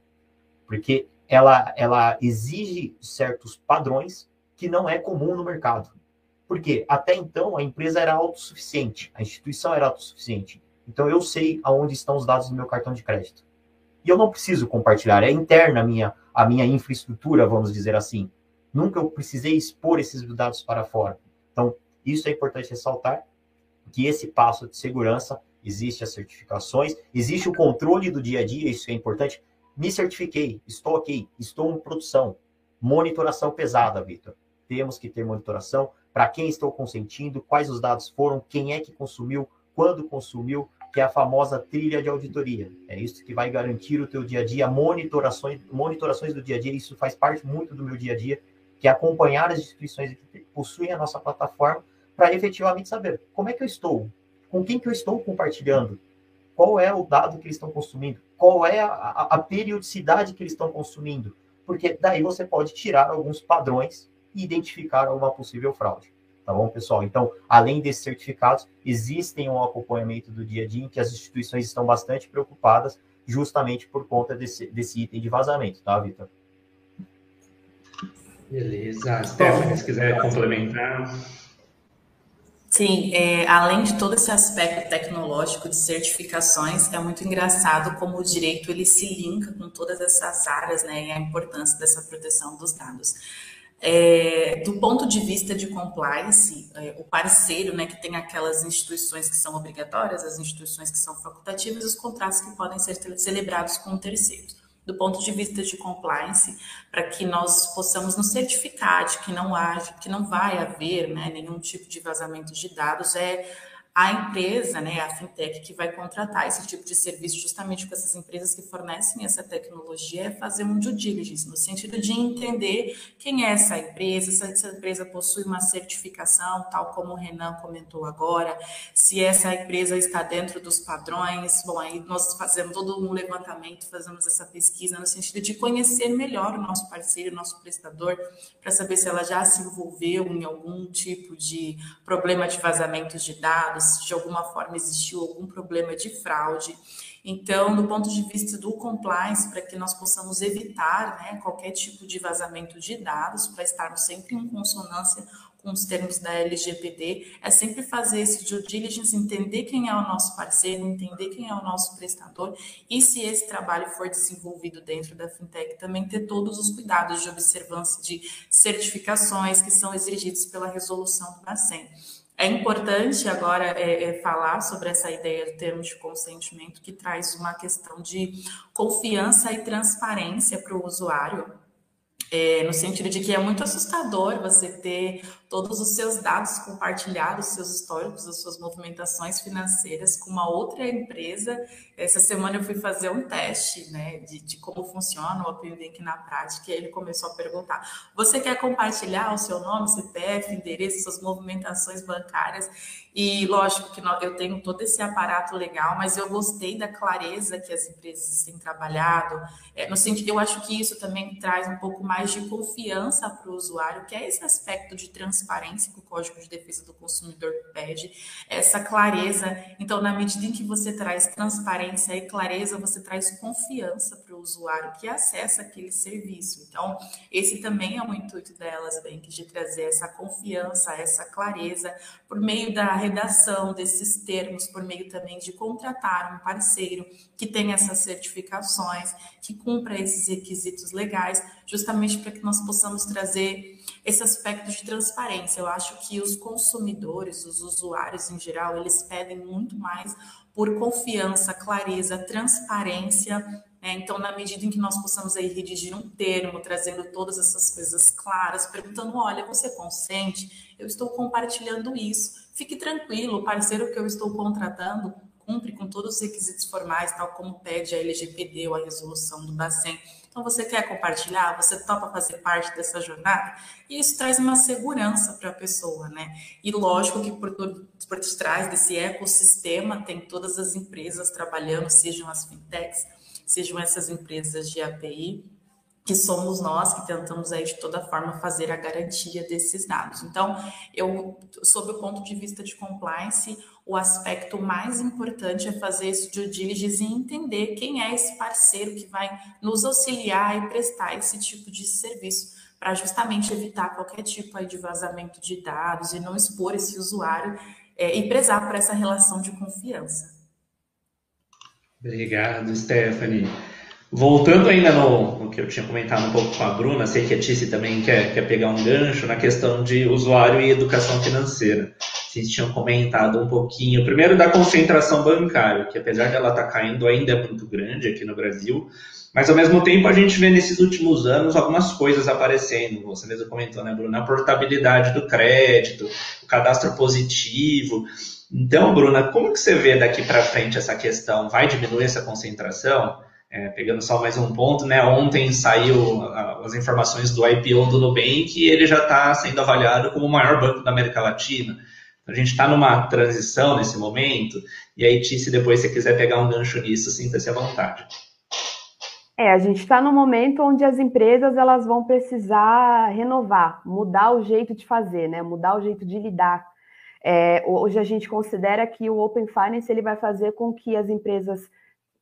porque ela, ela exige certos padrões que não é comum no mercado. Porque até então a empresa era autossuficiente, a instituição era autossuficiente. Então eu sei aonde estão os dados do meu cartão de crédito. E eu não preciso compartilhar, é interna a minha, a minha infraestrutura, vamos dizer assim. Nunca eu precisei expor esses dados para fora. Então, isso é importante ressaltar, que esse passo de segurança, existe as certificações, existe o controle do dia a dia, isso é importante. Me certifiquei, estou ok, estou em produção. Monitoração pesada, Vitor. Temos que ter monitoração, para quem estou consentindo, quais os dados foram, quem é que consumiu, quando consumiu, que é a famosa trilha de auditoria. É isso que vai garantir o teu dia a dia, monitorações, monitorações do dia a dia, isso faz parte muito do meu dia a dia, que é acompanhar as instituições que possuem a nossa plataforma para efetivamente saber como é que eu estou, com quem que eu estou compartilhando, qual é o dado que eles estão consumindo, qual é a, a, periodicidade que eles estão consumindo, porque daí você pode tirar alguns padrões e identificar alguma possível fraude. Tá bom, pessoal? Então, além desses certificados, existem um acompanhamento do dia a dia em que as instituições estão bastante preocupadas justamente por conta desse, desse item de vazamento, tá, Vitor? Beleza. Stephanie, se quiser complementar. Sim, é, além de todo esse aspecto tecnológico de certificações, é muito engraçado como o direito ele se linka com todas essas áreas, né, e a importância dessa proteção dos dados. É, do ponto de vista de compliance, é, o parceiro, né, que tem aquelas instituições que são obrigatórias, as instituições que são facultativas, os contratos que podem ser celebrados com terceiros. Do ponto de vista de compliance, para que nós possamos nos certificar de que não há, que não vai haver né, nenhum tipo de vazamento de dados, é a empresa, né, a fintech que vai contratar esse tipo de serviço justamente com essas empresas que fornecem essa tecnologia é fazer um due diligence, no sentido de entender quem é essa empresa, se essa empresa possui uma certificação, tal como o Renan comentou agora, se essa empresa está dentro dos padrões. Bom, aí nós fazemos todo um levantamento, fazemos essa pesquisa no sentido de conhecer melhor o nosso parceiro, o nosso prestador, para saber se ela já se envolveu em algum tipo de problema de vazamentos de dados, de alguma forma existiu algum problema de fraude. Então, do ponto de vista do compliance, para que nós possamos evitar né, qualquer tipo de vazamento de dados, para estarmos sempre em consonância com os termos da LGPD, é sempre fazer esse due diligence, entender quem é o nosso parceiro, entender quem é o nosso prestador, e se esse trabalho for desenvolvido dentro da fintech, também ter todos os cuidados de observância de certificações que são exigidos pela resolução do Bacen. É importante agora é, é, falar sobre essa ideia do termo de consentimento, que traz uma questão de confiança e transparência para o usuário. É, no sentido de que é muito assustador você ter todos os seus dados compartilhados, seus históricos, as suas movimentações financeiras com uma outra empresa. Essa semana eu fui fazer um teste né, de, de como funciona o Open Bank na prática e ele começou a perguntar: você quer compartilhar o seu nome, CPF, endereço, suas movimentações bancárias? E lógico que eu tenho todo esse aparato legal, mas eu gostei da clareza que as empresas têm trabalhado. É, no sentido, eu acho que isso também traz um pouco mais de confiança para o usuário, que é esse aspecto de transparência transparência que o Código de Defesa do Consumidor pede, essa clareza. Então, na medida em que você traz transparência e clareza, você traz confiança usuário que acessa aquele serviço. Então, esse também é o intuito delas, bem, de trazer essa confiança, essa clareza, por meio da redação desses termos, por meio também de contratar um parceiro que tenha essas certificações, que cumpra esses requisitos legais, justamente para que nós possamos trazer esse aspecto de transparência. Eu acho que os consumidores, os usuários em geral, eles pedem muito mais por confiança, clareza, transparência. Né? Então, na medida em que nós possamos aí redigir um termo, trazendo todas essas coisas claras, perguntando: olha, você consente? Eu estou compartilhando isso. Fique tranquilo, o parceiro que eu estou contratando cumpre com todos os requisitos formais, tal como pede a LGPD ou a resolução do Bacen. Então, você quer compartilhar? Você topa fazer parte dessa jornada? E isso traz uma segurança para a pessoa, né? E lógico que por, por trás desse ecossistema tem todas as empresas trabalhando, sejam as fintechs, sejam essas empresas de API, que somos nós que tentamos aí de toda forma fazer a garantia desses dados. Então, eu, sob o ponto de vista de compliance, o aspecto mais importante é fazer esse due diligence e entender quem é esse parceiro que vai nos auxiliar e prestar esse tipo de serviço, para justamente evitar qualquer tipo aí de vazamento de dados e não expor esse usuário é, e prezar por essa relação de confiança. Obrigado, Stephanie. Voltando ainda no, no, que eu tinha comentado um pouco com a Bruna, sei que a Tice também quer, quer pegar um gancho na questão de usuário e educação financeira. vocês tinham comentado um pouquinho, primeiro da concentração bancária, que apesar dela estar tá caindo, ainda é muito grande aqui no Brasil, mas ao mesmo tempo a gente vê nesses últimos anos algumas coisas aparecendo. Você mesmo comentou, né, Bruna? A portabilidade do crédito, o cadastro positivo. Então, Bruna, como que você vê daqui para frente essa questão? Vai diminuir essa concentração? É, pegando só mais um ponto, né? Ontem saiu as informações do IPO do Nubank e ele já está sendo avaliado como o maior banco da América Latina. A gente está numa transição nesse momento, e aí, Tice, depois, se quiser pegar um gancho nisso, sinta-se à vontade. É, a gente está no momento onde as empresas elas vão precisar renovar, mudar o jeito de fazer, né? Mudar o jeito de lidar. É, hoje a gente considera que o Open Finance ele vai fazer com que as empresas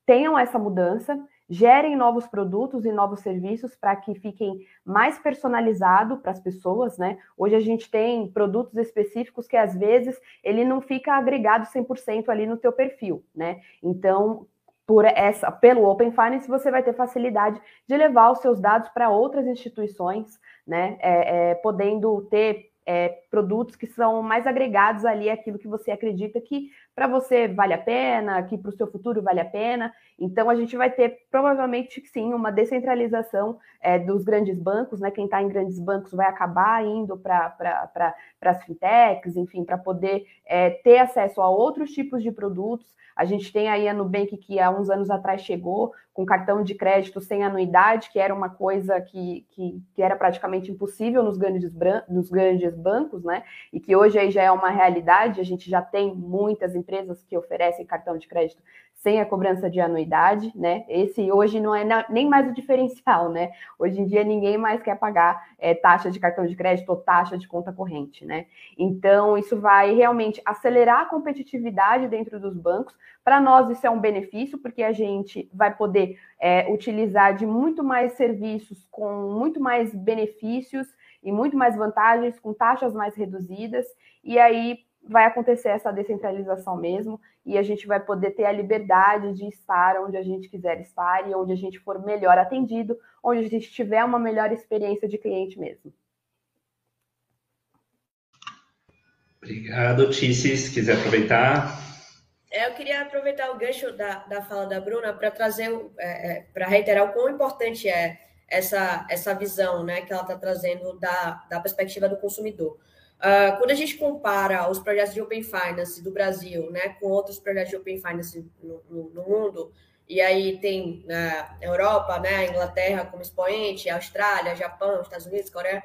tenham essa mudança gerem novos produtos e novos serviços para que fiquem mais personalizado para as pessoas, né? Hoje a gente tem produtos específicos que às vezes ele não fica agregado 100% ali no teu perfil, né? Então, por essa, pelo Open Finance, você vai ter facilidade de levar os seus dados para outras instituições, né? É, é, podendo ter é, produtos que são mais agregados ali àquilo que você acredita que para você vale a pena, que para o seu futuro vale a pena. Então, a gente vai ter provavelmente sim uma descentralização é, dos grandes bancos, né? Quem está em grandes bancos vai acabar indo para pra, as fintechs, enfim, para poder é, ter acesso a outros tipos de produtos. A gente tem aí a Nubank que há uns anos atrás chegou com cartão de crédito sem anuidade, que era uma coisa que, que, que era praticamente impossível nos grandes, nos grandes bancos, né? E que hoje aí já é uma realidade. A gente já tem muitas empresas que oferecem cartão de crédito sem a cobrança de anuidade, né? Esse hoje não é nem mais o diferencial, né? Hoje em dia ninguém mais quer pagar é, taxa de cartão de crédito ou taxa de conta corrente, né? Então isso vai realmente acelerar a competitividade dentro dos bancos. Para nós isso é um benefício porque a gente vai poder é, utilizar de muito mais serviços com muito mais benefícios e muito mais vantagens, com taxas mais reduzidas. E aí vai acontecer essa descentralização mesmo e a gente vai poder ter a liberdade de estar onde a gente quiser estar e onde a gente for melhor atendido, onde a gente tiver uma melhor experiência de cliente mesmo. Obrigado, Tissi. Se quiser aproveitar. É, eu queria aproveitar o gancho da, da fala da Bruna para trazer, é, é, para reiterar o quão importante é essa, essa visão né, que ela está trazendo da, da perspectiva do consumidor. Uh, quando a gente compara os projetos de Open Finance do Brasil né, com outros projetos de Open Finance no, no, no mundo, e aí tem na Europa, né, Inglaterra como expoente, Austrália, Japão, Estados Unidos, Coreia,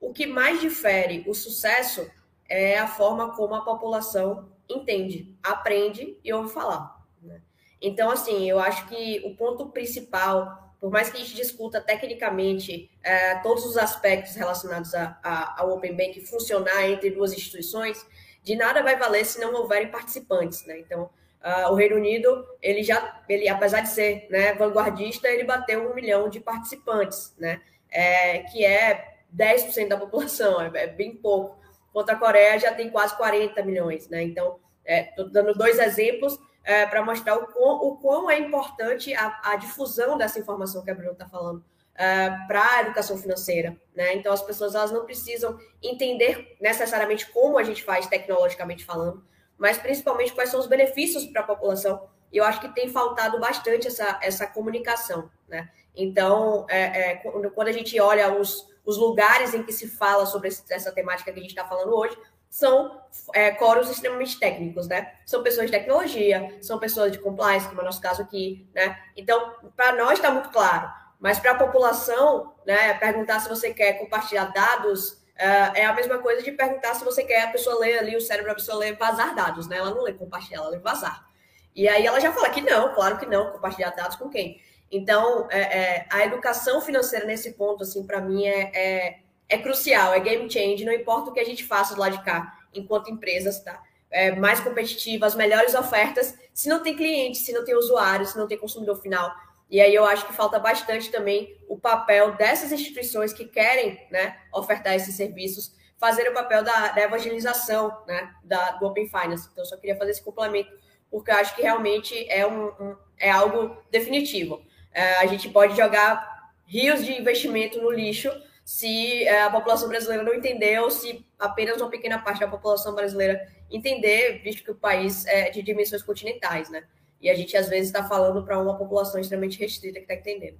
o que mais difere o sucesso é a forma como a população entende, aprende e ouve falar. Né? Então, assim, eu acho que o ponto principal por mais que a gente discuta tecnicamente é, todos os aspectos relacionados ao Open Bank funcionar entre duas instituições, de nada vai valer se não houverem participantes, né? Então, uh, o Reino Unido, ele já, ele, apesar de ser né, vanguardista, ele bateu um milhão de participantes, né? É, que é 10% da população, é, é, bem pouco. Enquanto a Coreia já tem quase 40 milhões, né? Então, estou é, dando dois exemplos é, para mostrar o quão, o quão, é importante a, a, difusão dessa informação que a Bruna está falando é, para a educação financeira. Né? Então, as pessoas elas não precisam entender necessariamente como a gente faz tecnologicamente falando, mas principalmente quais são os benefícios para a população. E eu acho que tem faltado bastante essa, essa comunicação. Né? Então, é, é quando a gente olha os, os lugares em que se fala sobre essa temática que a gente está falando hoje, são é, coros extremamente técnicos, né? São pessoas de tecnologia, são pessoas de compliance, como é o nosso caso aqui, né? Então, para nós está muito claro, mas para a população, né, perguntar se você quer compartilhar dados uh, é a mesma coisa de perguntar se você quer a pessoa ler ali, o cérebro a pessoa ler vazar dados, né? Ela não lê compartilhar, ela lê vazar. E aí ela já fala que não, claro que não, compartilhar dados com quem? Então, é, é, a educação financeira nesse ponto, assim, para mim é, é crucial, é game change, não importa o que a gente faça do lado de cá, enquanto empresas, tá? É, mais competitivas, melhores ofertas, se não tem cliente, se não tem usuário, se não tem consumidor final. E aí eu acho que falta bastante também o papel dessas instituições que querem né, ofertar esses serviços, fazer o papel da, da evangelização né, da, do Open Finance. Então, eu só queria fazer esse complemento, porque eu acho que realmente é, um, um é algo definitivo. É, a gente pode jogar rios de investimento no lixo, se é, a população brasileira não entender ou se apenas uma pequena parte da população brasileira entender, visto que o país é de dimensões continentais, né? E a gente às vezes está falando para uma população extremamente restrita que está entendendo.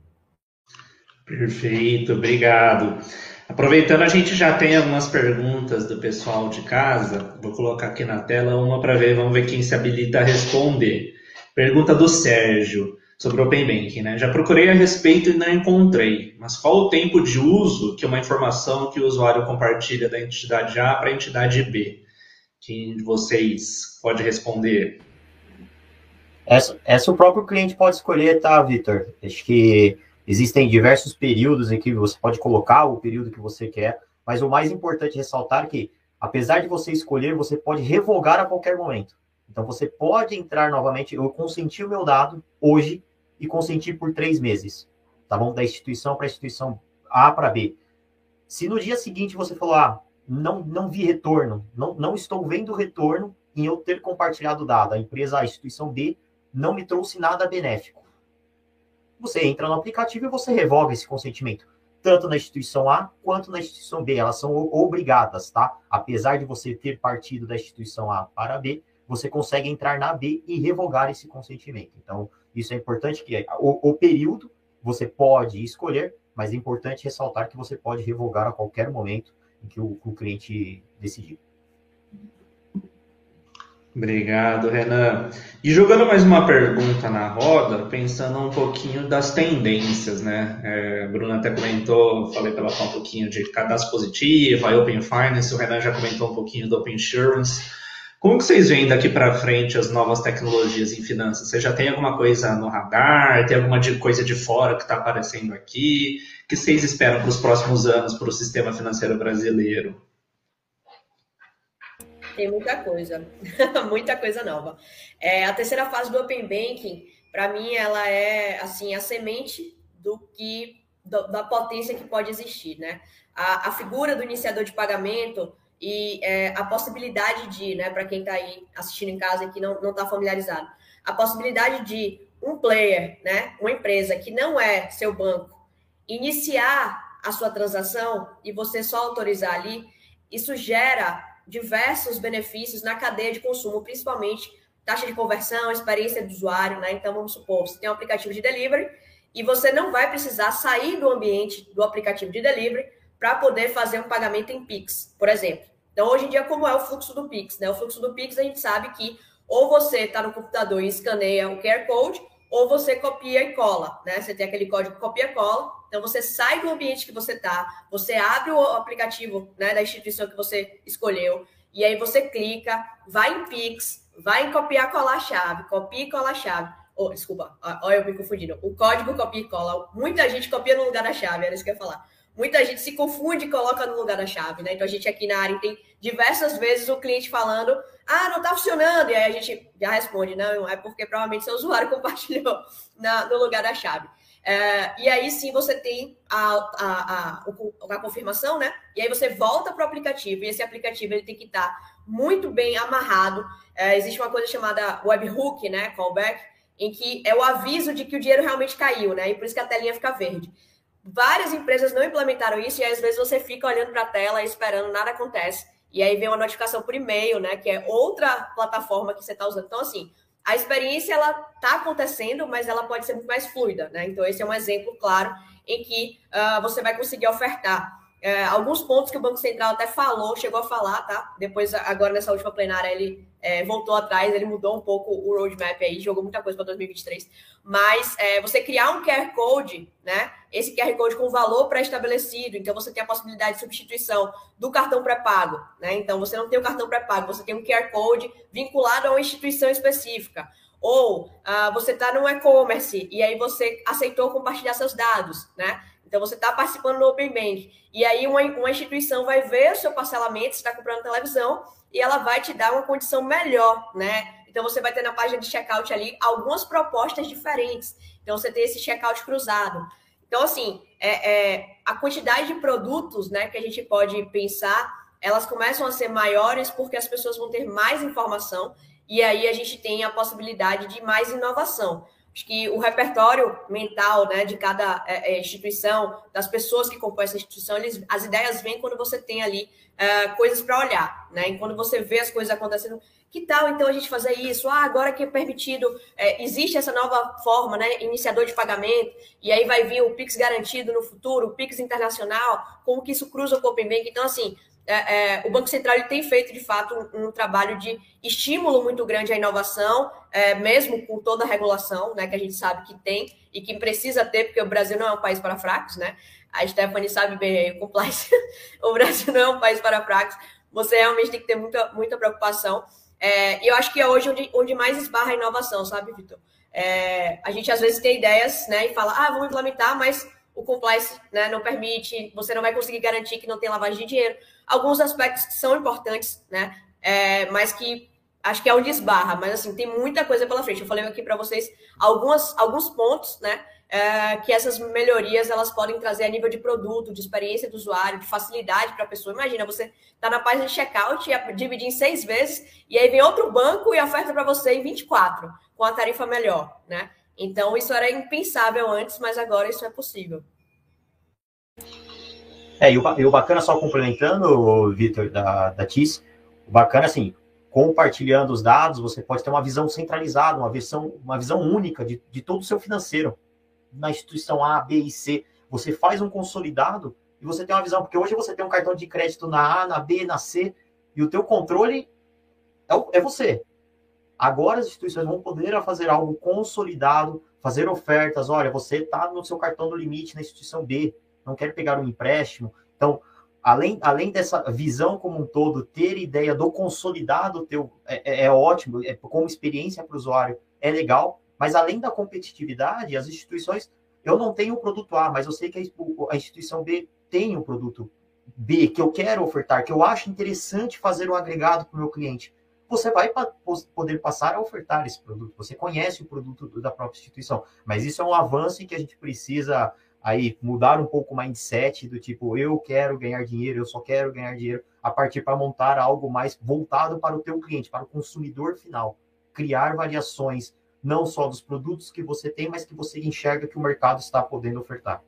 Perfeito, obrigado. Aproveitando, a gente já tem algumas perguntas do pessoal de casa. Vou colocar aqui na tela uma para ver, vamos ver quem se habilita a responder. Pergunta do Sérgio sobre o Open Banking. Né? Já procurei a respeito e não encontrei, mas qual o tempo de uso que uma informação que o usuário compartilha da entidade A para a entidade B? Quem de vocês pode responder? Essa, essa o próprio cliente pode escolher, tá, Vitor? Acho que existem diversos períodos em que você pode colocar o período que você quer, mas o mais importante é ressaltar que, apesar de você escolher, você pode revogar a qualquer momento. Então, você pode entrar novamente, eu consenti o meu dado hoje, e consentir por três meses, tá bom? Da instituição para a instituição A para B. Se no dia seguinte você falou, ah, não, não vi retorno, não, não estou vendo retorno em eu ter compartilhado dado, a empresa, a instituição B não me trouxe nada benéfico. Você entra no aplicativo e você revoga esse consentimento, tanto na instituição A quanto na instituição B. Elas são obrigadas, tá? Apesar de você ter partido da instituição A para B, você consegue entrar na B e revogar esse consentimento. Então, isso é importante que o, o período você pode escolher, mas é importante ressaltar que você pode revogar a qualquer momento em que o, o cliente decidir. Obrigado, Renan. E jogando mais uma pergunta na roda, pensando um pouquinho das tendências, né? É, Bruna até comentou, falei para ela falar um pouquinho de cadastro positivo, a Open Finance, o Renan já comentou um pouquinho do Open Insurance. Como que vocês veem daqui para frente as novas tecnologias em finanças? Você já tem alguma coisa no radar? Tem alguma coisa de fora que está aparecendo aqui? O que vocês esperam para os próximos anos para o sistema financeiro brasileiro? Tem muita coisa, muita coisa nova. É, a terceira fase do Open Banking, para mim, ela é assim a semente do que do, da potência que pode existir, né? A, a figura do iniciador de pagamento e é, a possibilidade de, né, para quem está aí assistindo em casa e que não está familiarizado, a possibilidade de um player, né, uma empresa que não é seu banco, iniciar a sua transação e você só autorizar ali, isso gera diversos benefícios na cadeia de consumo, principalmente taxa de conversão, experiência do usuário, né? Então, vamos supor, você tem um aplicativo de delivery e você não vai precisar sair do ambiente do aplicativo de delivery para poder fazer um pagamento em Pix, por exemplo. Então, hoje em dia, como é o fluxo do Pix? Né? O fluxo do Pix, a gente sabe que ou você está no computador e escaneia o QR Code, ou você copia e cola, né? Você tem aquele código copia e cola. Então, você sai do ambiente que você está, você abre o aplicativo né, da instituição que você escolheu, e aí você clica, vai em Pix, vai em copiar colar a chave, copia e cola a chave. Oh, desculpa, olha eu me confundindo. O código copia e cola, muita gente copia no lugar da chave, era isso que eu ia falar muita gente se confunde e coloca no lugar da chave, né? Então a gente aqui na área tem diversas vezes o cliente falando, ah, não tá funcionando, e aí a gente já responde, não, é porque provavelmente seu usuário compartilhou na, no lugar da chave. É, e aí sim você tem a, a, a, a, confirmação, né? E aí você volta para o aplicativo, e esse aplicativo ele tem que estar tá muito bem amarrado. É, existe uma coisa chamada webhook, né? Callback, em que é o aviso de que o dinheiro realmente caiu, né? E por isso que a telinha fica verde. Várias empresas não implementaram isso e às vezes você fica olhando para a tela esperando, nada acontece. E aí vem uma notificação por e-mail, né? Que é outra plataforma que você está usando. Então, assim, a experiência ela está acontecendo, mas ela pode ser muito mais fluida, né? Então, esse é um exemplo claro em que uh, você vai conseguir ofertar é, alguns pontos que o Banco Central até falou, chegou a falar, tá? Depois, agora nessa última plenária, ele é, voltou atrás, ele mudou um pouco o roadmap aí, jogou muita coisa para 2023. Mas é, você criar um QR Code, né? Esse QR Code com valor pré-estabelecido, então você tem a possibilidade de substituição do cartão pré-pago, né? Então você não tem o cartão pré-pago, você tem um QR Code vinculado a uma instituição específica. Ou uh, você está no e-commerce e aí você aceitou compartilhar seus dados, né? Então, você está participando do Open Bank. E aí, uma, uma instituição vai ver o seu parcelamento, você está comprando televisão, e ela vai te dar uma condição melhor, né? Então, você vai ter na página de checkout ali algumas propostas diferentes. Então, você tem esse checkout cruzado. Então, assim, é, é, a quantidade de produtos né, que a gente pode pensar, elas começam a ser maiores porque as pessoas vão ter mais informação e aí a gente tem a possibilidade de mais inovação. Acho que o repertório mental né, de cada é, é, instituição, das pessoas que compõem essa instituição, eles, as ideias vêm quando você tem ali é, coisas para olhar, né? E quando você vê as coisas acontecendo, que tal então a gente fazer isso? Ah, agora que é permitido, é, existe essa nova forma, né? Iniciador de pagamento, e aí vai vir o Pix garantido no futuro, o Pix internacional, como que isso cruza o Open Bank. Então, assim, é, é, o Banco Central tem feito, de fato, um, um, trabalho de estímulo muito grande à inovação, é, mesmo com toda a regulação né, que a gente sabe que tem e que precisa ter, porque o Brasil não é um país para fracos, né? A Stephanie sabe bem aí, o compliance. o Brasil não é um país para fracos. Você realmente tem que ter muita, muita preocupação. É, e eu acho que é hoje onde, onde mais esbarra a inovação, sabe, Vitor? É, a gente às vezes tem ideias né, e fala, ah, vamos implementar, mas o compliance né, não permite, você não vai conseguir garantir que não tem lavagem de dinheiro. Alguns aspectos que são importantes, né? É, mas que acho que é onde esbarra, mas assim, tem muita coisa pela frente. Eu falei aqui para vocês algumas, alguns pontos, né? É, que essas melhorias elas podem trazer a nível de produto, de experiência do usuário, de facilidade para a pessoa. Imagina, você está na página de checkout, dividir em seis vezes, e aí vem outro banco e oferta para você em 24, com a tarifa melhor, né? Então, isso era impensável antes, mas agora isso é possível. É, e o, e o bacana, só complementando, Vitor, da, da TIS, o bacana, assim, compartilhando os dados, você pode ter uma visão centralizada, uma visão, uma visão única de, de todo o seu financeiro. Na instituição A, B e C, você faz um consolidado e você tem uma visão, porque hoje você tem um cartão de crédito na A, na B, na C, e o teu controle é, é você. Agora as instituições vão poder fazer algo consolidado, fazer ofertas. Olha, você está no seu cartão do limite na instituição B, não quer pegar um empréstimo. Então, além, além dessa visão como um todo, ter ideia do consolidado teu é, é, é ótimo, é, como experiência para o usuário é legal, mas além da competitividade, as instituições, eu não tenho o produto A, mas eu sei que a, a instituição B tem o produto B que eu quero ofertar, que eu acho interessante fazer um agregado para o meu cliente você vai poder passar a ofertar esse produto. Você conhece o produto da própria instituição, mas isso é um avanço que a gente precisa aí mudar um pouco o mindset do tipo eu quero ganhar dinheiro, eu só quero ganhar dinheiro a partir para montar algo mais voltado para o teu cliente, para o consumidor final, criar variações não só dos produtos que você tem, mas que você enxerga que o mercado está podendo ofertar.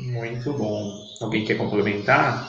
Muito bom. Alguém quer complementar?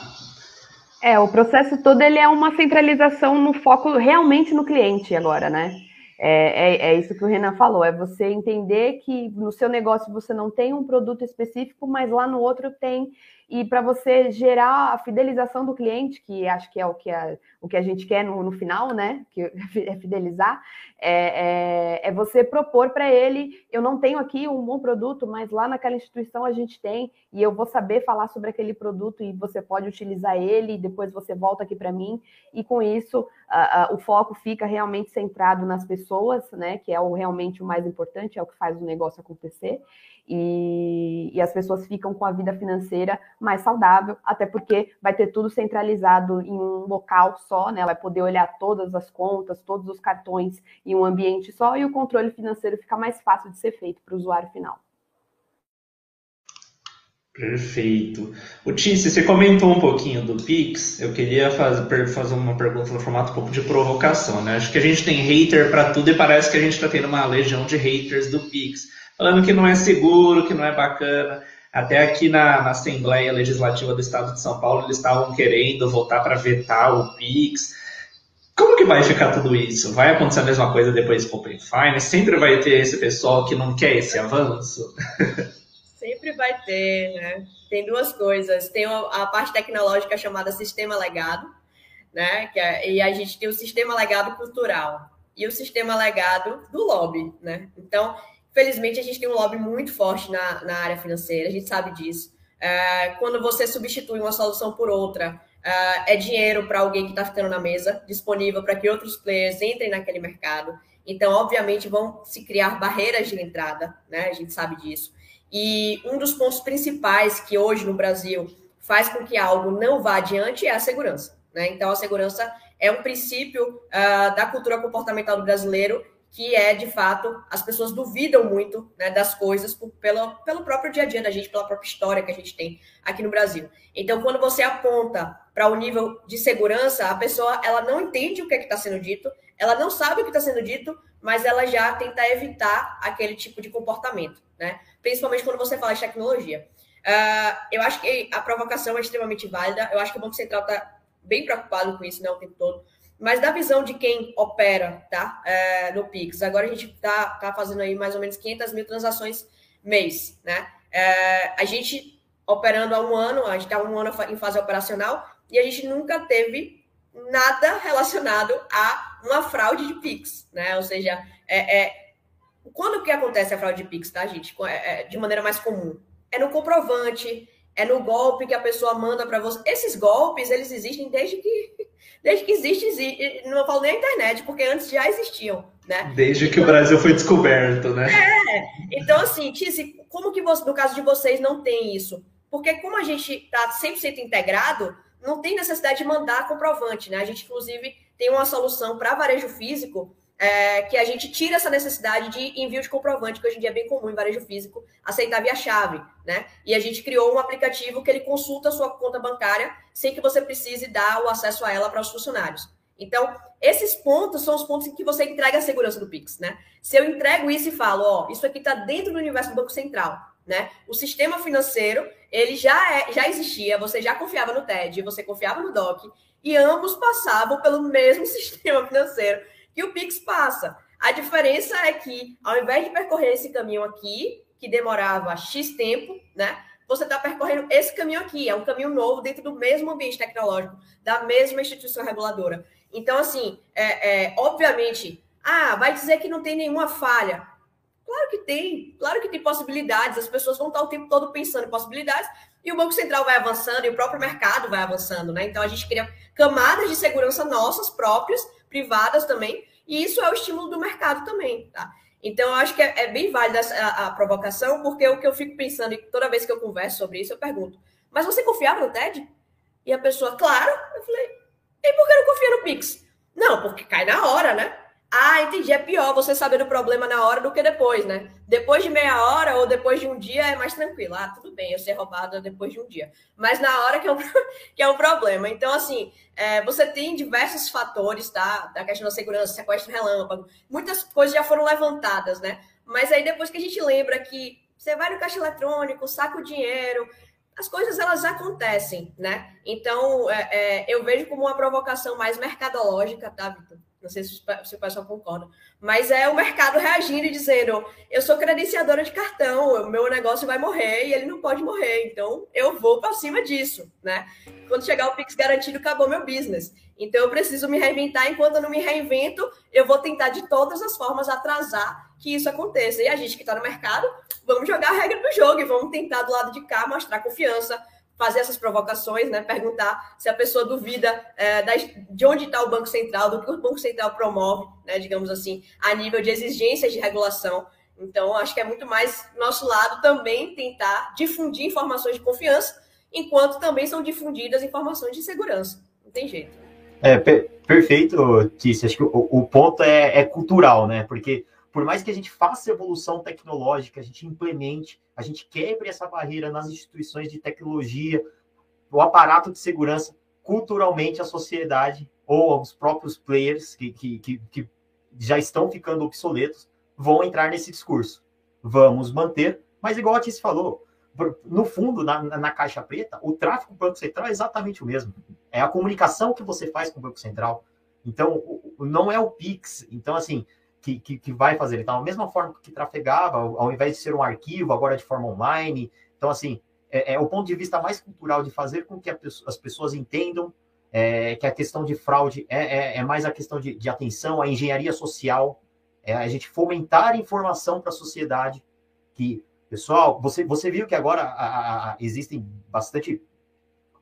É, o processo todo ele é uma centralização no foco realmente no cliente agora, né? É, é, é, isso que o Renan falou, é você entender que no seu negócio você não tem um produto específico, mas lá no outro tem e para você gerar a fidelização do cliente, que acho que é o que a, o que a gente quer no, no final, né? Que é fidelizar, é, é, é você propor para ele: eu não tenho aqui um bom produto, mas lá naquela instituição a gente tem, e eu vou saber falar sobre aquele produto e você pode utilizar ele, e depois você volta aqui para mim, e com isso a, a, o foco fica realmente centrado nas pessoas, né? Que é o, realmente o mais importante, é o que faz o negócio acontecer e, e, as pessoas ficam com a vida financeira mais saudável, até porque vai ter tudo centralizado em um local só, né? Vai poder olhar todas as contas, todos os cartões em um ambiente só e o controle financeiro fica mais fácil de ser feito para o usuário final. Perfeito. O Tice, você comentou um pouquinho do Pix. Eu queria fazer, fazer uma pergunta no formato um pouco de provocação, né? Acho que a gente tem hater para tudo e parece que a gente está tendo uma legião de haters do Pix falando que não é seguro, que não é bacana. Até aqui na, na Assembleia Legislativa do Estado de São Paulo, eles estavam querendo voltar para vetar o PIX. Como que vai ficar tudo isso? Vai acontecer a mesma coisa depois com o Open Finance? Sempre vai ter esse pessoal que não quer esse avanço? Sempre vai ter, né? Tem duas coisas. Tem a parte tecnológica chamada sistema legado, né? É, e a gente tem o sistema legado cultural e o sistema legado do lobby, né? Então, Felizmente, a gente tem um lobby muito forte na, na área financeira, a gente sabe disso. É, quando você substitui uma solução por outra, é, é dinheiro para alguém que está ficando na mesa, disponível para que outros players entrem naquele mercado. Então, obviamente, vão se criar barreiras de entrada, né? A gente sabe disso. E um dos pontos principais que hoje no Brasil faz com que algo não vá adiante é a segurança. Né? Então, a segurança é um princípio uh, da cultura comportamental do brasileiro que é, de fato, as pessoas duvidam muito né, das coisas por, pelo, pelo próprio dia a dia da gente, pela própria história que a gente tem aqui no Brasil. Então, quando você aponta para o nível de segurança, a pessoa ela não entende o que é está sendo dito, ela não sabe o que está sendo dito, mas ela já tenta evitar aquele tipo de comportamento, né? Principalmente quando você fala de tecnologia. Uh, eu acho que a provocação é extremamente válida. Eu acho que o Banco Central está bem preocupado com isso né, o tempo todo. Mas da visão de quem opera tá, é, no Pix, agora a gente está tá fazendo aí mais ou menos 500 mil transações mês. Né? É, a gente operando há um ano, a gente está um ano em fase operacional e a gente nunca teve nada relacionado a uma fraude de Pix. Né? Ou seja, é, é quando que acontece a fraude de Pix, tá, gente? É, é, de maneira mais comum é no comprovante, é no golpe que a pessoa manda para você. Esses golpes, eles existem desde que desde que existe, existe, não falo nem a internet, porque antes já existiam, né? Desde que o Brasil foi descoberto, né? É. Então assim, Tice, como que você, no caso de vocês não tem isso? Porque como a gente está 100% integrado, não tem necessidade de mandar comprovante, né? A gente inclusive tem uma solução para varejo físico é, que a gente tira essa necessidade de envio de comprovante, que hoje em dia é bem comum em varejo físico, aceitar via chave, né? E a gente criou um aplicativo que ele consulta a sua conta bancária sem que você precise dar o acesso a ela para os funcionários. Então, esses pontos são os pontos em que você entrega a segurança do Pix, né? Se eu entrego isso e falo, ó, isso aqui está dentro do universo do Banco Central, né? O sistema financeiro, ele já, é, já existia, você já confiava no TED, você confiava no DOC, e ambos passavam pelo mesmo sistema financeiro que o Pix passa. A diferença é que, ao invés de percorrer esse caminho aqui, que demorava X tempo, né? Você está percorrendo esse caminho aqui, é um caminho novo dentro do mesmo ambiente tecnológico, da mesma instituição reguladora. Então, assim, é, é, obviamente, ah, vai dizer que não tem nenhuma falha. Claro que tem, claro que tem possibilidades, as pessoas vão estar o tempo todo pensando em possibilidades, e o Banco Central vai avançando, e o próprio mercado vai avançando, né? Então a gente cria camadas de segurança nossas próprias privadas também, e isso é o estímulo do mercado também, tá? Então, eu acho que é, é bem válida a, a, provocação, porque o que eu fico pensando, e toda vez que eu converso sobre isso, eu pergunto, mas você confiava no TED? E a pessoa, claro. Eu falei, e por que não confia no Pix? Não, porque cai na hora, né? Ah, entendi. É pior você saber do problema na hora do que depois, né? Depois de meia hora ou depois de um dia é mais tranquilo. Ah, tudo bem, eu ser roubada depois de um dia. Mas na hora que é um, que é um problema. Então, assim, é, você tem diversos fatores, tá? Da questão da segurança, sequestro relâmpago. Muitas coisas já foram levantadas, né? Mas aí depois que a gente lembra que você vai no caixa eletrônico, saca o dinheiro, as coisas elas acontecem, né? Então, é, é, eu vejo como uma provocação mais mercadológica, tá, Vitor? Não sei se o pessoal concorda. Mas é o mercado reagindo e dizendo: eu sou credenciadora de cartão, o meu negócio vai morrer e ele não pode morrer. Então eu vou para cima disso. né? Quando chegar o Pix garantido, acabou meu business. Então eu preciso me reinventar. Enquanto eu não me reinvento, eu vou tentar de todas as formas atrasar que isso aconteça. E a gente que está no mercado, vamos jogar a regra do jogo e vamos tentar do lado de cá mostrar confiança, fazer essas provocações, né? Perguntar se a pessoa duvida é, de onde está o Banco Central, do que o Banco Central promove, né? Digamos assim, a nível de exigências de regulação. Então, acho que é muito mais nosso lado também tentar difundir informações de confiança, enquanto também são difundidas informações de segurança. Não tem jeito. É, per perfeito, Tícia. Acho que o, o ponto é, é cultural, né? Porque por mais que a gente faça evolução tecnológica, a gente implemente, a gente quebre essa barreira nas instituições de tecnologia, o aparato de segurança, culturalmente a sociedade ou os próprios players que, que, que, que já estão ficando obsoletos vão entrar nesse discurso. Vamos manter, mas igual a Tice falou, no fundo, na, na, caixa preta, o tráfego com o Banco Central é exatamente o mesmo. É a comunicação que você faz com o Banco Central. Então, não é o Pix. Então, assim, que, que, que, vai fazer. Então, da mesma forma que trafegava, ao invés de ser um arquivo, agora de forma online. Então, assim, é, é o ponto de vista mais cultural de fazer com que as pessoas entendam é, que a questão de fraude é, é, é mais a questão de, de, atenção, a engenharia social, é a gente fomentar informação para a sociedade. Que, pessoal, você, você viu que agora a, a, existem bastante,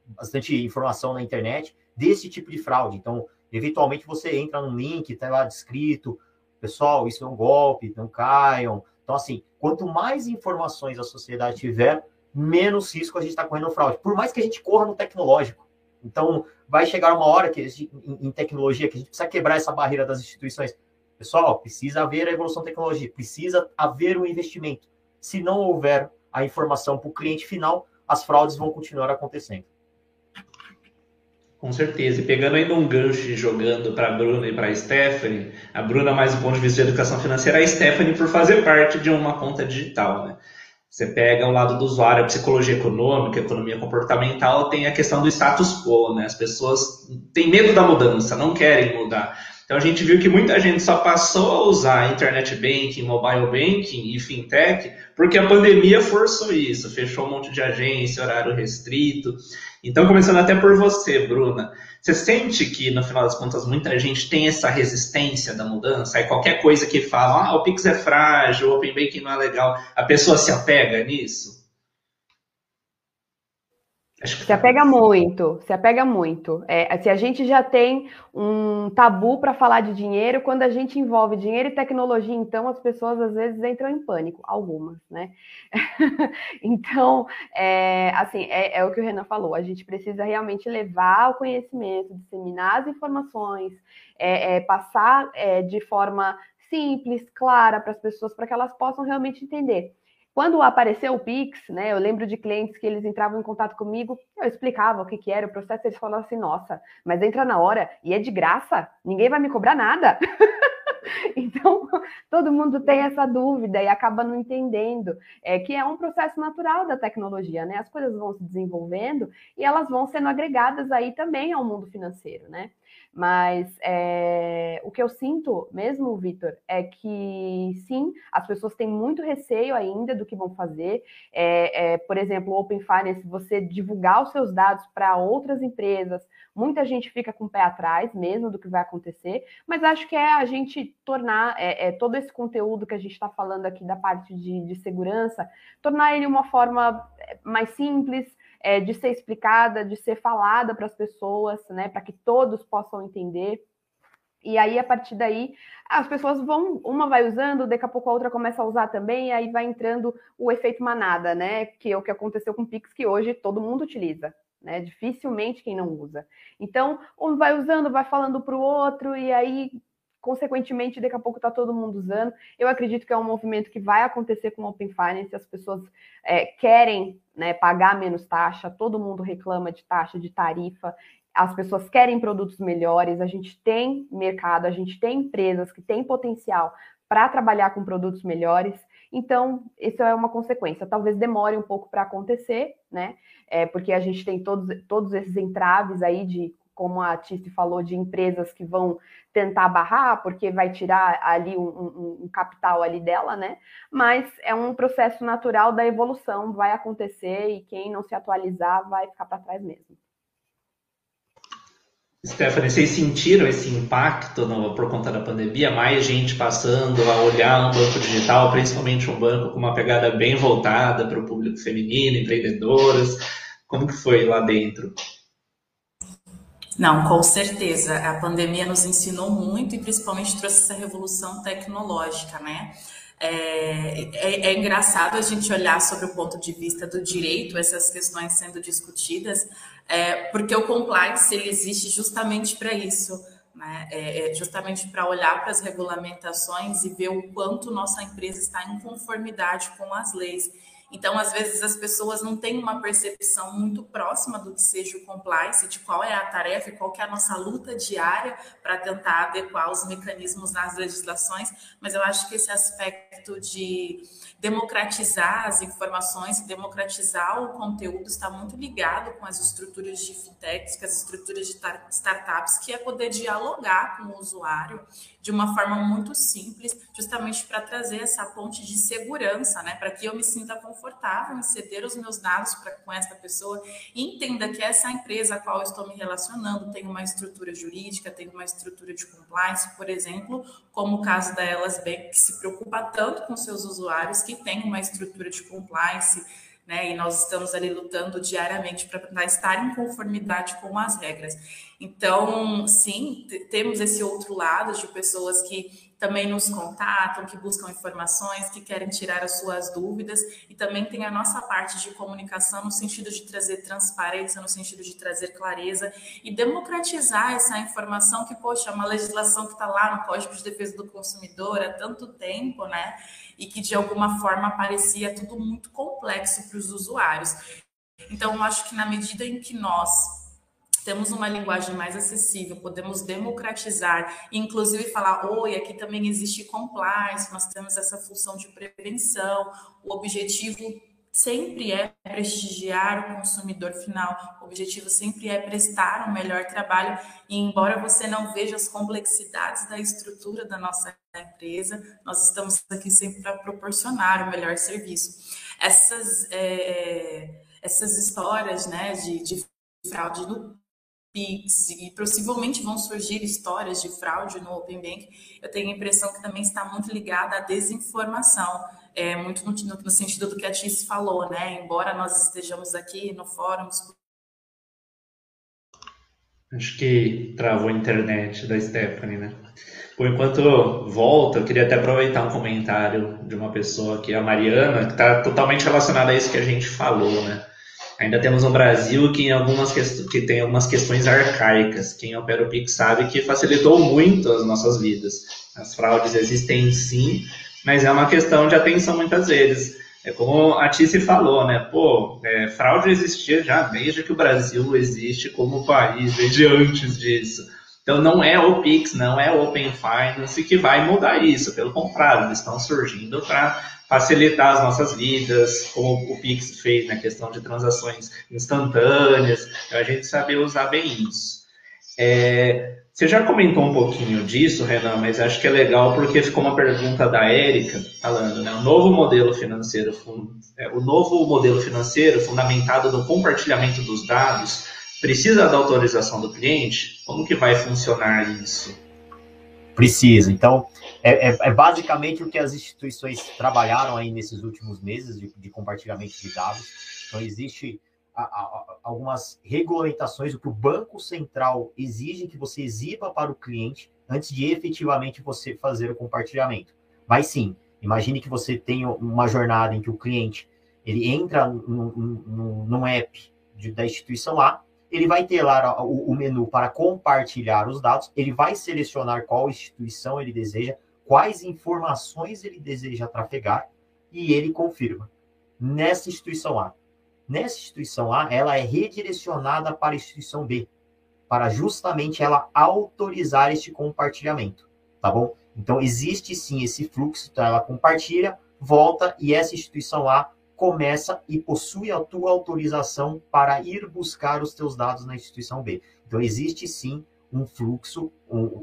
bastante informação na internet desse tipo de fraude. Então, eventualmente você entra num link, está lá descrito, pessoal, isso é um golpe, não caiam. Então, assim, quanto mais informações a sociedade tiver, menos risco a gente está correndo fraude. Por mais que a gente corra no tecnológico. Então, vai chegar uma hora que gente, em, em, tecnologia que a gente precisa quebrar essa barreira das instituições. Pessoal, precisa haver a evolução da tecnologia, precisa haver o um investimento. Se não houver a informação para o cliente final, as fraudes vão continuar acontecendo. Com certeza. E pegando ainda um gancho e jogando para a Bruna e para a Stephanie, a Bruna mais do ponto de vista de educação financeira, a Stephanie por fazer parte de uma conta digital, né? Você pega o lado do usuário, a psicologia econômica, a economia comportamental, tem a questão do status quo, né? As pessoas têm medo da mudança, não querem mudar. Então a gente viu que muita gente só passou a usar internet banking, mobile banking e fintech porque a pandemia forçou isso, fechou um monte de agência, horário restrito. Então, começando até por você, Bruna, você sente que, no final das contas, muita gente tem essa resistência da mudança? Aí qualquer coisa que fala, ah, o Pix é frágil, o Open Banking não é legal, a pessoa se apega nisso? Se apega muito, se apega muito. É, se a gente já tem um tabu para falar de dinheiro, quando a gente envolve dinheiro e tecnologia, então as pessoas às vezes entram em pânico, algumas, né? então, é, assim, é, é, o que o Renan falou, a gente precisa realmente levar o conhecimento, disseminar as informações, é, é, passar é, de forma simples, clara para as pessoas, para que elas possam realmente entender. Quando apareceu o Pix, né, eu lembro de clientes que eles entravam em contato comigo, eu explicava o que, que era o processo, eles falavam assim, nossa, mas entra na hora e é de graça, ninguém vai me cobrar nada. então, todo mundo tem essa dúvida e acaba não entendendo é, que é um processo natural da tecnologia, né? As coisas vão se desenvolvendo e elas vão sendo agregadas aí também ao mundo financeiro, né? Mas é, o que eu sinto mesmo, Vitor, é que sim, as pessoas têm muito receio ainda do que vão fazer. É, é, por exemplo, o Open Finance, você divulgar os seus dados para outras empresas, muita gente fica com o pé atrás mesmo do que vai acontecer, mas acho que é a gente tornar é, é, todo esse conteúdo que a gente está falando aqui da parte de, de segurança, tornar ele uma forma é, mais simples, é, de ser explicada, de ser falada para as pessoas, né, para que todos possam entender. E aí, a partir daí, as pessoas vão, uma vai usando, daqui a pouco a outra começa a usar também, aí vai entrando o efeito manada, né? Que é o que aconteceu com o Pix, que hoje todo mundo utiliza, né? Dificilmente quem não usa. Então, um vai usando, vai falando para o outro, e aí consequentemente, daqui a pouco está todo mundo usando. Eu acredito que é um movimento que vai acontecer com o Open Finance, as pessoas é, querem né, pagar menos taxa, todo mundo reclama de taxa, de tarifa, as pessoas querem produtos melhores, a gente tem mercado, a gente tem empresas que têm potencial para trabalhar com produtos melhores. Então, isso é uma consequência. Talvez demore um pouco para acontecer, né? É, porque a gente tem todos, todos esses entraves aí de como a Tice falou, de empresas que vão tentar barrar, porque vai tirar ali um, um, um, capital ali dela, né? Mas é um processo natural da evolução, vai acontecer e quem não se atualizar vai ficar para trás mesmo. Stephanie, vocês sentiram esse impacto no, por conta da pandemia? Mais gente passando a olhar um banco digital, principalmente um banco com uma pegada bem voltada para o público feminino, empreendedoras. Como que foi lá dentro? Não, com certeza. A pandemia nos ensinou muito e principalmente trouxe essa revolução tecnológica, né? É, é, é, engraçado a gente olhar sobre o ponto de vista do direito, essas questões sendo discutidas, é, porque o compliance ele existe justamente para isso, né? É, é justamente para olhar para as regulamentações e ver o quanto nossa empresa está em conformidade com as leis. Então, às vezes, as pessoas não têm uma percepção muito próxima do que seja o compliance, de qual é a tarefa e qual é a nossa luta diária para tentar adequar os mecanismos nas legislações, mas eu acho que esse aspecto de democratizar as informações, democratizar o conteúdo está muito ligado com as estruturas de fintechs, com as estruturas de startups, que é poder dialogar com o usuário de uma forma muito simples, justamente para trazer essa ponte de segurança, né? Para que eu me sinta confortável em ceder os meus dados para com essa pessoa e entenda que essa empresa a qual estou me relacionando tem uma estrutura jurídica, tem uma estrutura de compliance, por exemplo, como o caso da Elas Bank, que se preocupa tanto com seus usuários, que tem uma estrutura de compliance né? E nós estamos ali lutando diariamente para estar em conformidade com as regras. Então, sim, temos esse outro lado de pessoas que também nos contatam, que buscam informações, que querem tirar as suas dúvidas, e também tem a nossa parte de comunicação no sentido de trazer transparência, no sentido de trazer clareza e democratizar essa informação que, poxa, é uma legislação que está lá no Código de Defesa do Consumidor há tanto tempo, né? e que de alguma forma parecia tudo muito complexo para os usuários. Então, eu acho que na medida em que nós temos uma linguagem mais acessível, podemos democratizar, inclusive falar, oi, aqui também existe compliance, nós temos essa função de prevenção, o objetivo sempre é prestigiar o consumidor final, o objetivo sempre é prestar um melhor trabalho, e embora você não veja as complexidades da estrutura da nossa empresa, nós estamos aqui sempre para proporcionar o melhor serviço. Essas, é, essas histórias né, de, de fraude no Pix e possivelmente vão surgir histórias de fraude no Open Bank, eu tenho a impressão que também está muito ligada à desinformação, é, muito no, no, sentido do que a Tice falou, né? Embora nós estejamos aqui no fórum. Acho que travou a internet da Stephanie, né? Por enquanto volta, eu queria até aproveitar um comentário de uma pessoa aqui, a Mariana, que está totalmente relacionada a isso que a gente falou, né? Ainda temos um Brasil que, em algumas que tem algumas questões arcaicas. Quem opera o Pix sabe que facilitou muito as nossas vidas. As fraudes existem sim, mas é uma questão de atenção muitas vezes. É como a Tice falou, né? Pô, é, fraude existia já desde que o Brasil existe como país, desde antes disso. Então não é o Pix, não é o Open Finance que vai mudar isso. Pelo contrário, eles estão surgindo para facilitar as nossas vidas, como o Pix fez na questão de transações instantâneas, a gente saber usar bem isso. É, você já comentou um pouquinho disso, Renan, mas acho que é legal porque ficou uma pergunta da Érica falando, né? O novo modelo financeiro, é, o novo modelo financeiro fundamentado no compartilhamento dos dados precisa da autorização do cliente? Como que vai funcionar isso? Precisa. Então, é, é, é, basicamente o que as instituições trabalharam aí nesses últimos meses de, de compartilhamento de dados. Então, existe a, a, algumas regulamentações, o que o Banco Central exige que você exiba para o cliente antes de efetivamente você fazer o compartilhamento. Mas sim, imagine que você tem uma jornada em que o cliente ele entra num app de, da instituição A, ele vai ter lá o, o menu para compartilhar os dados, ele vai selecionar qual instituição ele deseja, quais informações ele deseja trafegar e ele confirma. Nessa instituição A. Nessa instituição A, ela é redirecionada para a instituição B, para justamente ela autorizar este compartilhamento, tá bom? Então, existe sim esse fluxo, então ela compartilha, volta e essa instituição A começa e possui a tua autorização para ir buscar os teus dados na instituição B. Então, existe sim um fluxo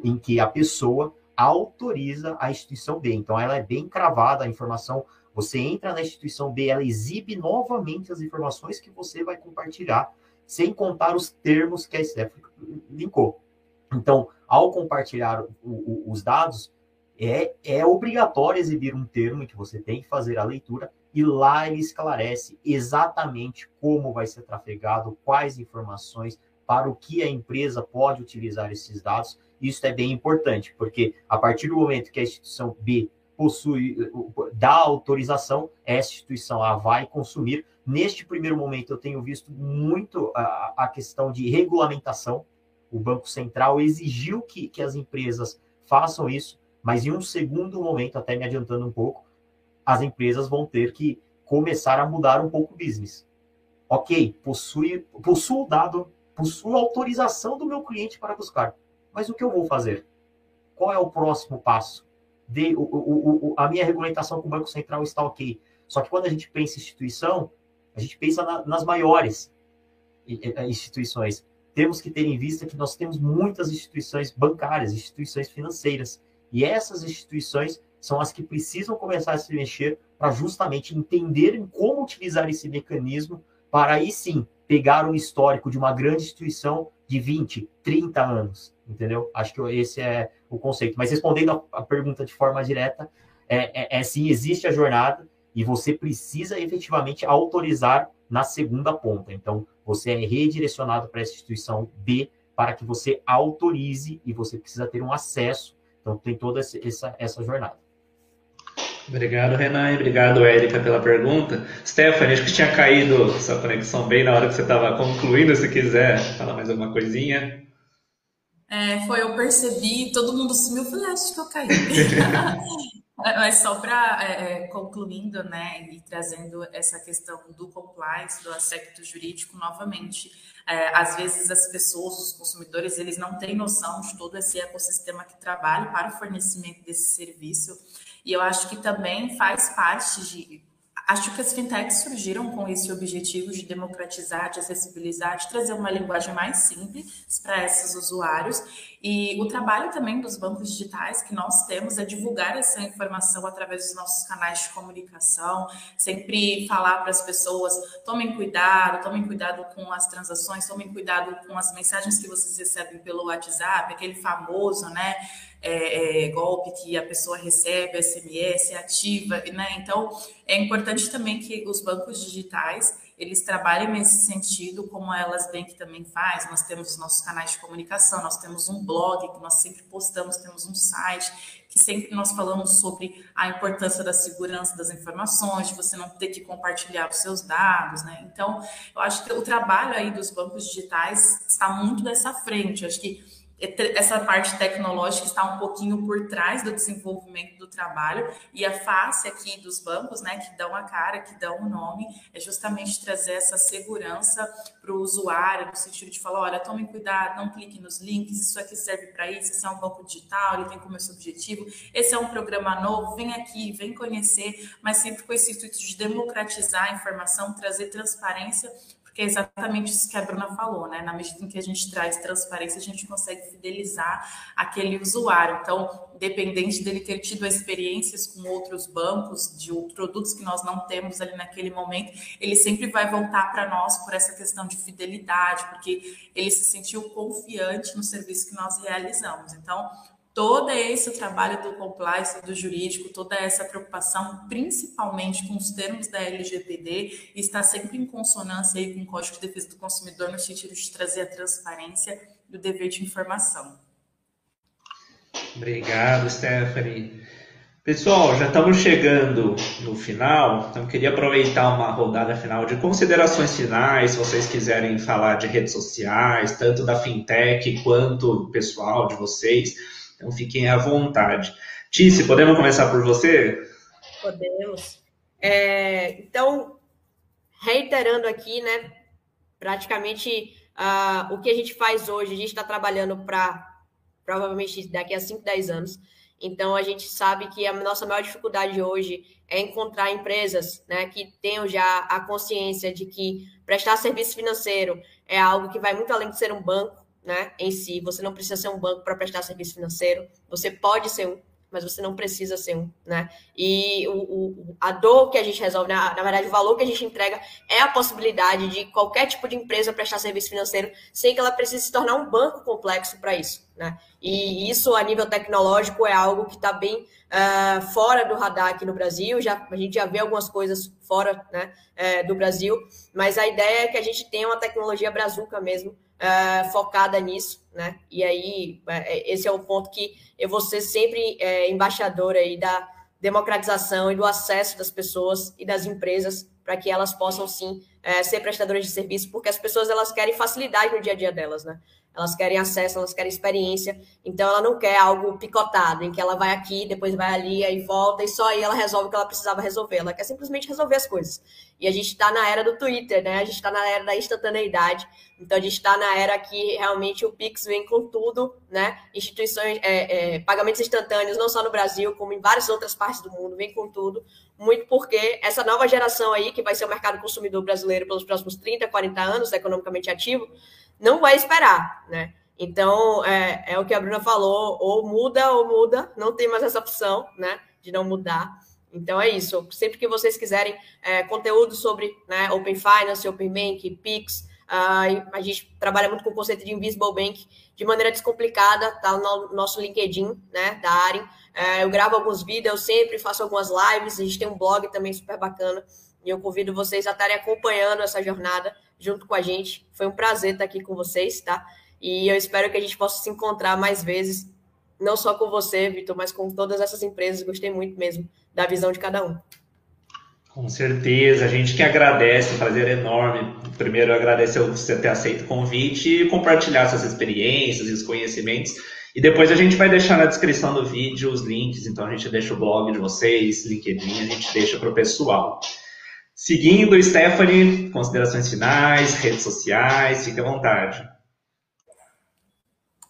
em que a pessoa autoriza a instituição B. Então, ela é bem cravada, a informação. Você entra na instituição B, ela exibe novamente as informações que você vai compartilhar, sem contar os termos que a Stephanie linkou. Então, ao compartilhar o, o, os dados, é, é obrigatório exibir um termo em que você tem que fazer a leitura e lá ele esclarece exatamente como vai ser trafegado, quais informações, para o que a empresa pode utilizar esses dados. Isso é bem importante, porque a partir do momento que a instituição B possui, dá autorização, essa instituição A vai consumir. Neste primeiro momento, eu tenho visto muito a, a questão de regulamentação. O Banco Central exigiu que, que as empresas façam isso, mas em um segundo momento, até me adiantando um pouco, as empresas vão ter que começar a mudar um pouco o business. Ok, possui, possuo o dado, possuo autorização do meu cliente para buscar. Mas o que eu vou fazer? Qual é o próximo passo? De, o, o, o, a minha regulamentação com o Banco Central está ok. Só que quando a gente pensa em instituição, a gente pensa na, nas maiores instituições. Temos que ter em vista que nós temos muitas instituições bancárias, instituições financeiras. E essas instituições são as que precisam começar a se mexer para justamente entenderem como utilizar esse mecanismo para aí sim pegar um histórico de uma grande instituição de 20, 30 anos, entendeu? Acho que esse é o conceito. Mas respondendo a, pergunta de forma direta, é, é, é sim, existe a jornada e você precisa efetivamente autorizar na segunda ponta. Então, você é redirecionado para essa instituição B para que você autorize e você precisa ter um acesso. Então, tem toda essa, essa jornada. Obrigado, Renan, e obrigado, Érica, pela pergunta. Stephanie, acho que tinha caído sua conexão bem na hora que você estava concluindo, se quiser falar mais alguma coisinha. É, foi, eu percebi, todo mundo sumiu, falei, acho que eu caí. Mas só para é, é, concluindo, né, e trazendo essa questão do compliance, do aspecto jurídico novamente, é, às vezes as pessoas, os consumidores, eles não têm noção de todo esse ecossistema que trabalha para o fornecimento desse serviço. E eu acho que também faz parte de Acho que as fintechs surgiram com esse objetivo de democratizar, de acessibilizar, de trazer uma linguagem mais simples para esses usuários. E o trabalho também dos bancos digitais que nós temos é divulgar essa informação através dos nossos canais de comunicação, sempre falar para as pessoas: tomem cuidado, tomem cuidado com as transações, tomem cuidado com as mensagens que vocês recebem pelo WhatsApp, aquele famoso, né? É, é, golpe que a pessoa recebe, SMS, ativa, né? Então, é importante também que os bancos digitais eles trabalhem nesse sentido, como Elas Bank também faz. Nós temos os nossos canais de comunicação, nós temos um blog que nós sempre postamos, temos um site que sempre nós falamos sobre a importância da segurança das informações, de você não ter que compartilhar os seus dados, né? Então, eu acho que o trabalho aí dos bancos digitais está muito dessa frente. Eu acho que essa parte tecnológica está um pouquinho por trás do desenvolvimento do trabalho e a face aqui dos bancos, né, que dão a cara, que dão o nome, é justamente trazer essa segurança para o usuário, no sentido de falar, olha, tome cuidado, não clique nos links, isso aqui serve para isso, esse é um banco digital, ele tem como esse objetivo, esse é um programa novo, vem aqui, vem conhecer, mas sempre com esse intuito de democratizar a informação, trazer transparência porque é exatamente isso que a Bruna falou, né? Na medida em que a gente traz transparência, a gente consegue fidelizar aquele usuário. Então, independente dele ter tido experiências com outros bancos, de produtos que nós não temos ali naquele momento, ele sempre vai voltar para nós por essa questão de fidelidade, porque ele se sentiu confiante no serviço que nós realizamos. Então, todo esse trabalho do compliance, do jurídico, toda essa preocupação, principalmente com os termos da LGPD, está sempre em consonância aí com o Código de Defesa do Consumidor no sentido de trazer a transparência e o dever de informação. Obrigado, Stephanie. Pessoal, já estamos chegando no final, então queria aproveitar uma rodada final de considerações finais, se vocês quiserem falar de redes sociais, tanto da fintech quanto pessoal de vocês. Então fiquem à vontade. Tice, podemos começar por você? Podemos. É, então, reiterando aqui, né, praticamente uh, o que a gente faz hoje, a gente está trabalhando para provavelmente daqui a 5, 10 anos. Então, a gente sabe que a nossa maior dificuldade hoje é encontrar empresas né, que tenham já a consciência de que prestar serviço financeiro é algo que vai muito além de ser um banco, né, em si. Você não precisa ser um banco para prestar serviço financeiro. Você pode ser um, mas você não precisa ser um, né? E o, o, a dor que a gente resolve, na, na, verdade, o valor que a gente entrega é a possibilidade de qualquer tipo de empresa prestar serviço financeiro sem que ela precise se tornar um banco complexo para isso, né? E isso, a nível tecnológico, é algo que está bem uh, fora do radar aqui no Brasil. Já, a gente já vê algumas coisas fora né, uh, do Brasil, mas a ideia é que a gente tenha uma tecnologia brazuca mesmo, uh, focada nisso, né? E aí, uh, esse é o ponto que eu vou ser sempre uh, embaixadora aí da democratização e do acesso das pessoas e das empresas para que elas possam sim ser prestadoras de serviço, porque as pessoas elas querem facilidade no dia a dia delas, né? elas querem acesso, elas querem experiência, então ela não quer algo picotado, em que ela vai aqui, depois vai ali, aí volta, e só aí ela resolve o que ela precisava resolver, ela quer simplesmente resolver as coisas. E a gente está na era do Twitter, né? A gente está na era da instantaneidade, então a gente está na era que realmente o Pix vem com tudo, né? Instituições, é, é, pagamentos instantâneos, não só no Brasil, como em várias outras partes do mundo, vem com tudo, muito porque essa nova geração aí, que vai ser o mercado consumidor brasileiro pelos próximos 30, 40 anos, economicamente ativo, não vai esperar, né? Então, é, é o que a Bruna falou, ou muda ou muda, não tem mais essa opção, né, de não mudar. Então, é isso. Sempre que vocês quiserem é, conteúdo sobre né, Open Finance, Open Bank, Pix, uh, a gente trabalha muito com o conceito de Invisible Bank de maneira descomplicada, tá no nosso LinkedIn, né, da Aren. É, eu gravo alguns vídeos, sempre faço algumas lives, a gente tem um blog também super bacana, e eu convido vocês a estarem acompanhando essa jornada junto com a gente. Foi um prazer estar aqui com vocês, tá? E eu espero que a gente possa se encontrar mais vezes, não só com você, Vitor, mas com todas essas empresas. Gostei muito mesmo da visão de cada um. Com certeza, a gente que agradece, prazer enorme. Primeiro, agradecer você ter aceito o convite e compartilhar suas experiências e os conhecimentos. E depois a gente vai deixar na descrição do vídeo os links, então a gente deixa o blog de vocês, LinkedIn, a gente deixa para o pessoal. Seguindo, Stephanie, considerações finais, redes sociais, fique à vontade.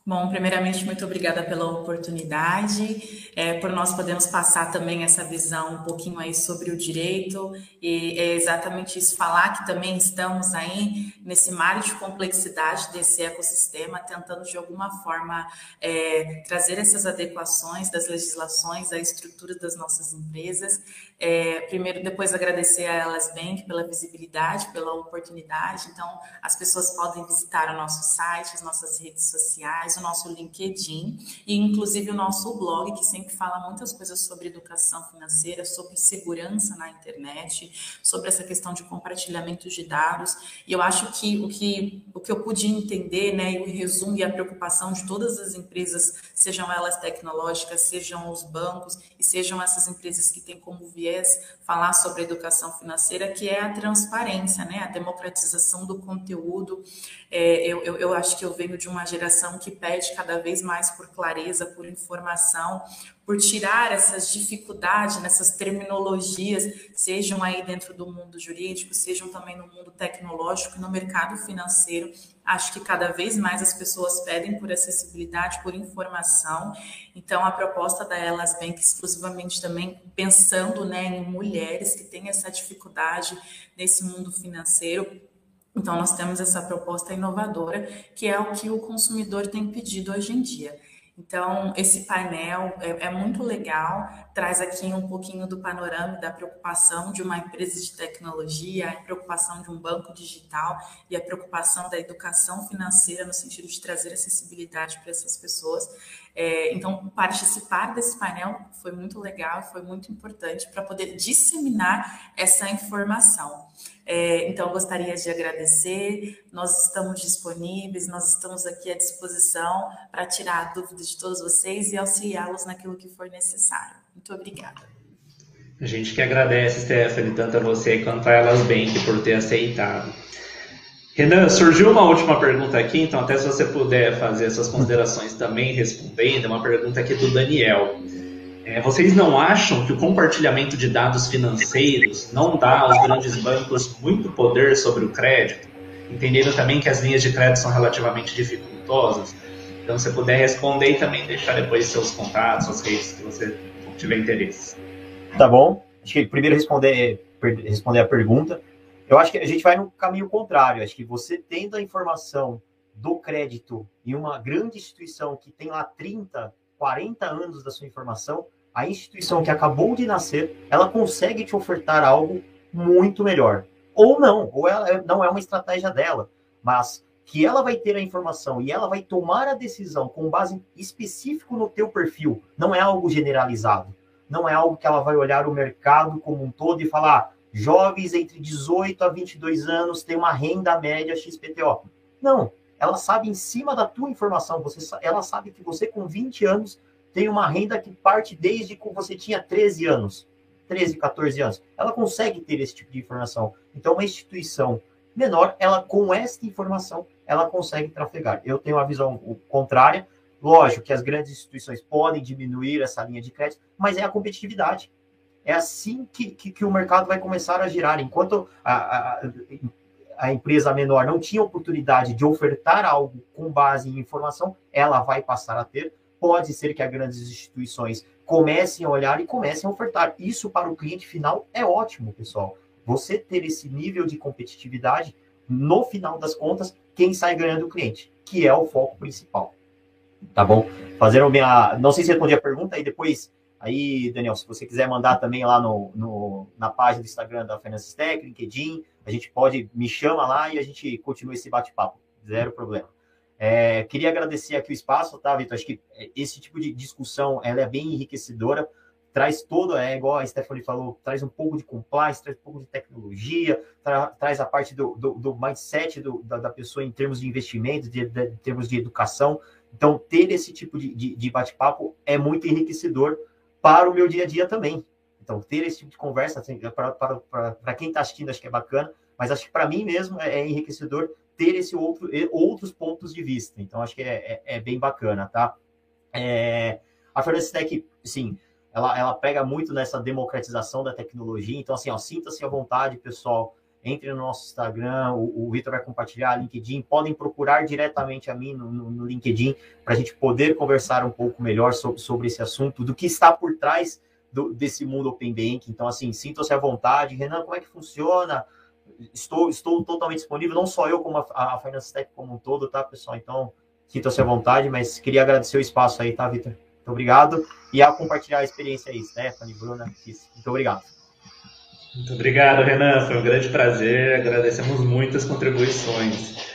Bom, primeiramente, muito obrigada pela oportunidade, é, por nós podermos passar também essa visão um pouquinho aí sobre o direito, e é exatamente isso, falar que também estamos aí nesse mar de complexidade desse ecossistema, tentando de alguma forma é, trazer essas adequações das legislações à estrutura das nossas empresas, é, primeiro, depois agradecer a Elas Bank pela visibilidade, pela oportunidade. Então, as pessoas podem visitar o nosso site, as nossas redes sociais, o nosso LinkedIn e, inclusive, o nosso blog, que sempre fala muitas coisas sobre educação financeira, sobre segurança na internet, sobre essa questão de compartilhamento de dados. E eu acho que o que, o que eu pude entender, né, e o resumo e a preocupação de todas as empresas, sejam elas tecnológicas, sejam os bancos e sejam essas empresas que têm como viés falar sobre educação financeira, que é a transparência, né? a democratização do conteúdo. É, eu, eu, eu acho que eu venho de uma geração que pede cada vez mais por clareza, por informação, por tirar essas dificuldades nessas terminologias, sejam aí dentro do mundo jurídico, sejam também no mundo tecnológico no mercado financeiro. Acho que cada vez mais as pessoas pedem por acessibilidade, por informação. Então, a proposta da Elas Bank exclusivamente também pensando né, em mulheres que têm essa dificuldade nesse mundo financeiro. Então, nós temos essa proposta inovadora, que é o que o consumidor tem pedido hoje em dia. Então, esse painel é, é, muito legal, traz aqui um pouquinho do panorama da preocupação de uma empresa de tecnologia, a preocupação de um banco digital e a preocupação da educação financeira no sentido de trazer acessibilidade para essas pessoas. É, então, participar desse painel foi muito legal, foi muito importante para poder disseminar essa informação. É, então, gostaria de agradecer. Nós estamos disponíveis, nós estamos aqui à disposição para tirar dúvidas de todos vocês e auxiliá-los naquilo que for necessário. Muito obrigada. A gente que agradece, Stephanie, tanto a você quanto a Elas Bank por ter aceitado. Renan, surgiu uma última pergunta aqui, então até se você puder fazer suas considerações também respondendo, uma pergunta aqui do Daniel. É, vocês não acham que o compartilhamento de dados financeiros não dá aos grandes bancos muito poder sobre o crédito? Entendendo também que as linhas de crédito são relativamente dificultosas? Então, se puder responder e também deixar depois seus contatos, suas redes, se você tiver interesse. Tá bom. Acho que primeiro responder, responder a pergunta. Eu acho que a gente vai no caminho contrário. Acho que você tendo a informação do crédito em uma grande instituição que tem lá 30, 40 anos da sua informação, a instituição que acabou de nascer, ela consegue te ofertar algo muito melhor. Ou não, ou ela não é uma estratégia dela, mas que ela vai ter a informação e ela vai tomar a decisão com base específico no teu perfil, não é algo generalizado. Não é algo que ela vai olhar o mercado como um todo e falar, jovens entre 18 a 22 anos têm uma renda média XPTO. Não, ela sabe em cima da tua informação, você, ela sabe que você com 20 anos tem uma renda que parte desde que você tinha 13 anos, 13, 14 anos. Ela consegue ter esse tipo de informação. Então, uma instituição menor, ela com esta informação, ela consegue trafegar. Eu tenho uma visão contrária. Lógico que as grandes instituições podem diminuir essa linha de crédito, mas é a competitividade. É assim que, que, que o mercado vai começar a girar. Enquanto a, a, a, empresa menor não tinha oportunidade de ofertar algo com base em informação, ela vai passar a ter. Pode ser que as grandes instituições comecem a olhar e comecem a ofertar. Isso para o cliente final é ótimo, pessoal. Você ter esse nível de competitividade, no final das contas, quem sai ganhando é o cliente, que é o foco principal. Tá bom? Fazendo minha. Não sei se respondi a pergunta, e depois Aí, Daniel, se você quiser mandar também lá no, no na página do Instagram da Finanças Tech, LinkedIn, a gente pode, me chama lá e a gente continua esse bate-papo. Zero problema. É, queria agradecer aqui o espaço, tá, Vitor? Acho que esse tipo de discussão ela é bem enriquecedora, traz todo, é igual a Stephanie falou, traz um pouco de compliance, traz um pouco de tecnologia, tra, traz a parte do, do, do mindset do, da, da, pessoa em termos de investimento, de, de, em termos de educação. Então, ter esse tipo de, de, de bate-papo é muito enriquecedor para o meu dia a dia também. Então, ter esse tipo de conversa, assim, para quem está assistindo, acho que é bacana, mas acho que para mim mesmo é, é, enriquecedor ter esse outro, outros pontos de vista. Então, acho que é, é, é bem bacana, tá? É, a Finance Tech, sim, ela, ela pega muito nessa democratização da tecnologia. Então, assim, sinta-se à vontade, pessoal. Entre no nosso Instagram, o, o Vitor vai compartilhar LinkedIn. Podem procurar diretamente a mim no, no, no LinkedIn para a gente poder conversar um pouco melhor sobre, sobre esse assunto, do que está por trás do, desse mundo Open Bank. Então, assim, sinta-se à vontade. Renan, como é que funciona? Estou, estou totalmente disponível, não só eu, como a, a Finance Tech como um todo, tá, pessoal? Então, sinta-se à vontade, mas queria agradecer o espaço aí, tá, Vitor? Muito obrigado. E a compartilhar a experiência aí, Stephanie, Bruna, Muito obrigado. Muito obrigado, Renan. Foi um grande prazer. Agradecemos muitas contribuições.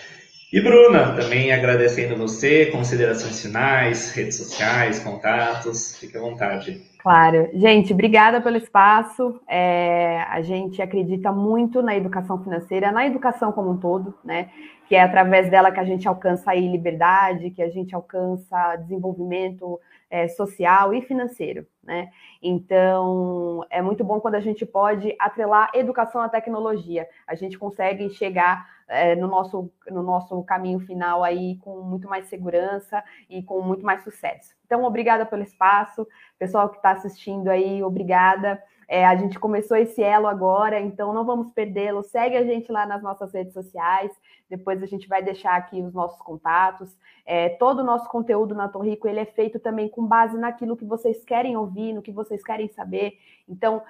E Bruna, também agradecendo você, considerações finais, redes sociais, contatos, fique à vontade. Claro. Gente, obrigada pelo espaço. É, a gente acredita muito na educação financeira, na educação como um todo, né? Que é através dela que a gente alcança aí liberdade, que a gente alcança desenvolvimento é, social e financeiro, né? Então, é muito bom quando a gente pode atrelar educação à tecnologia. A gente consegue chegar é, no, nosso, no nosso caminho final aí com muito mais segurança e com muito mais sucesso. Então, obrigada pelo espaço. Pessoal que está assistindo aí, obrigada. É, a gente começou esse elo agora, então não vamos perdê-lo. Segue a gente lá nas nossas redes sociais. Depois a gente vai deixar aqui os nossos contatos. É, todo o nosso conteúdo na Torrico ele é feito também com base naquilo que vocês querem ouvir, no que vocês querem saber. Então,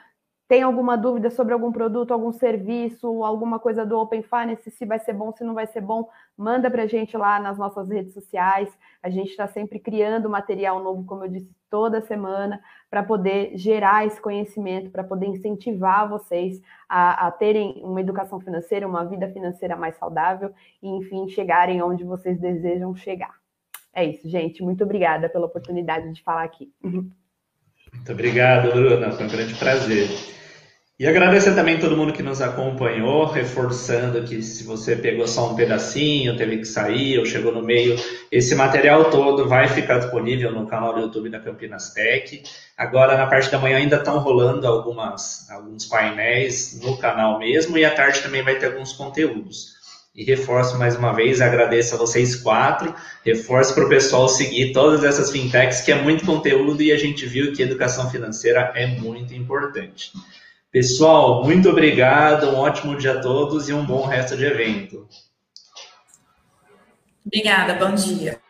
tem alguma dúvida sobre algum produto, algum serviço, alguma coisa do Open Finance, se vai ser bom, se não vai ser bom, manda para a gente lá nas nossas redes sociais. A gente está sempre criando material novo, como eu disse, toda semana, para poder gerar esse conhecimento, para poder incentivar vocês a, a, terem uma educação financeira, uma vida financeira mais saudável e, enfim, chegarem onde vocês desejam chegar. É isso, gente. Muito obrigada pela oportunidade de falar aqui. Muito obrigado, Bruna. Foi um grande prazer. E agradecer também todo mundo que nos acompanhou, reforçando que se você pegou só um pedacinho, teve que sair ou chegou no meio, esse material todo vai ficar disponível no canal do YouTube da Campinas Tech. Agora, na parte da manhã, ainda estão rolando algumas, alguns painéis no canal mesmo, e à tarde também vai ter alguns conteúdos. E reforço mais uma vez, agradeço a vocês quatro, reforço para o pessoal seguir todas essas fintechs, que é muito conteúdo e a gente viu que educação financeira é muito importante. Pessoal, muito obrigado, um ótimo dia a todos e um bom resto de evento. Obrigada, bom dia.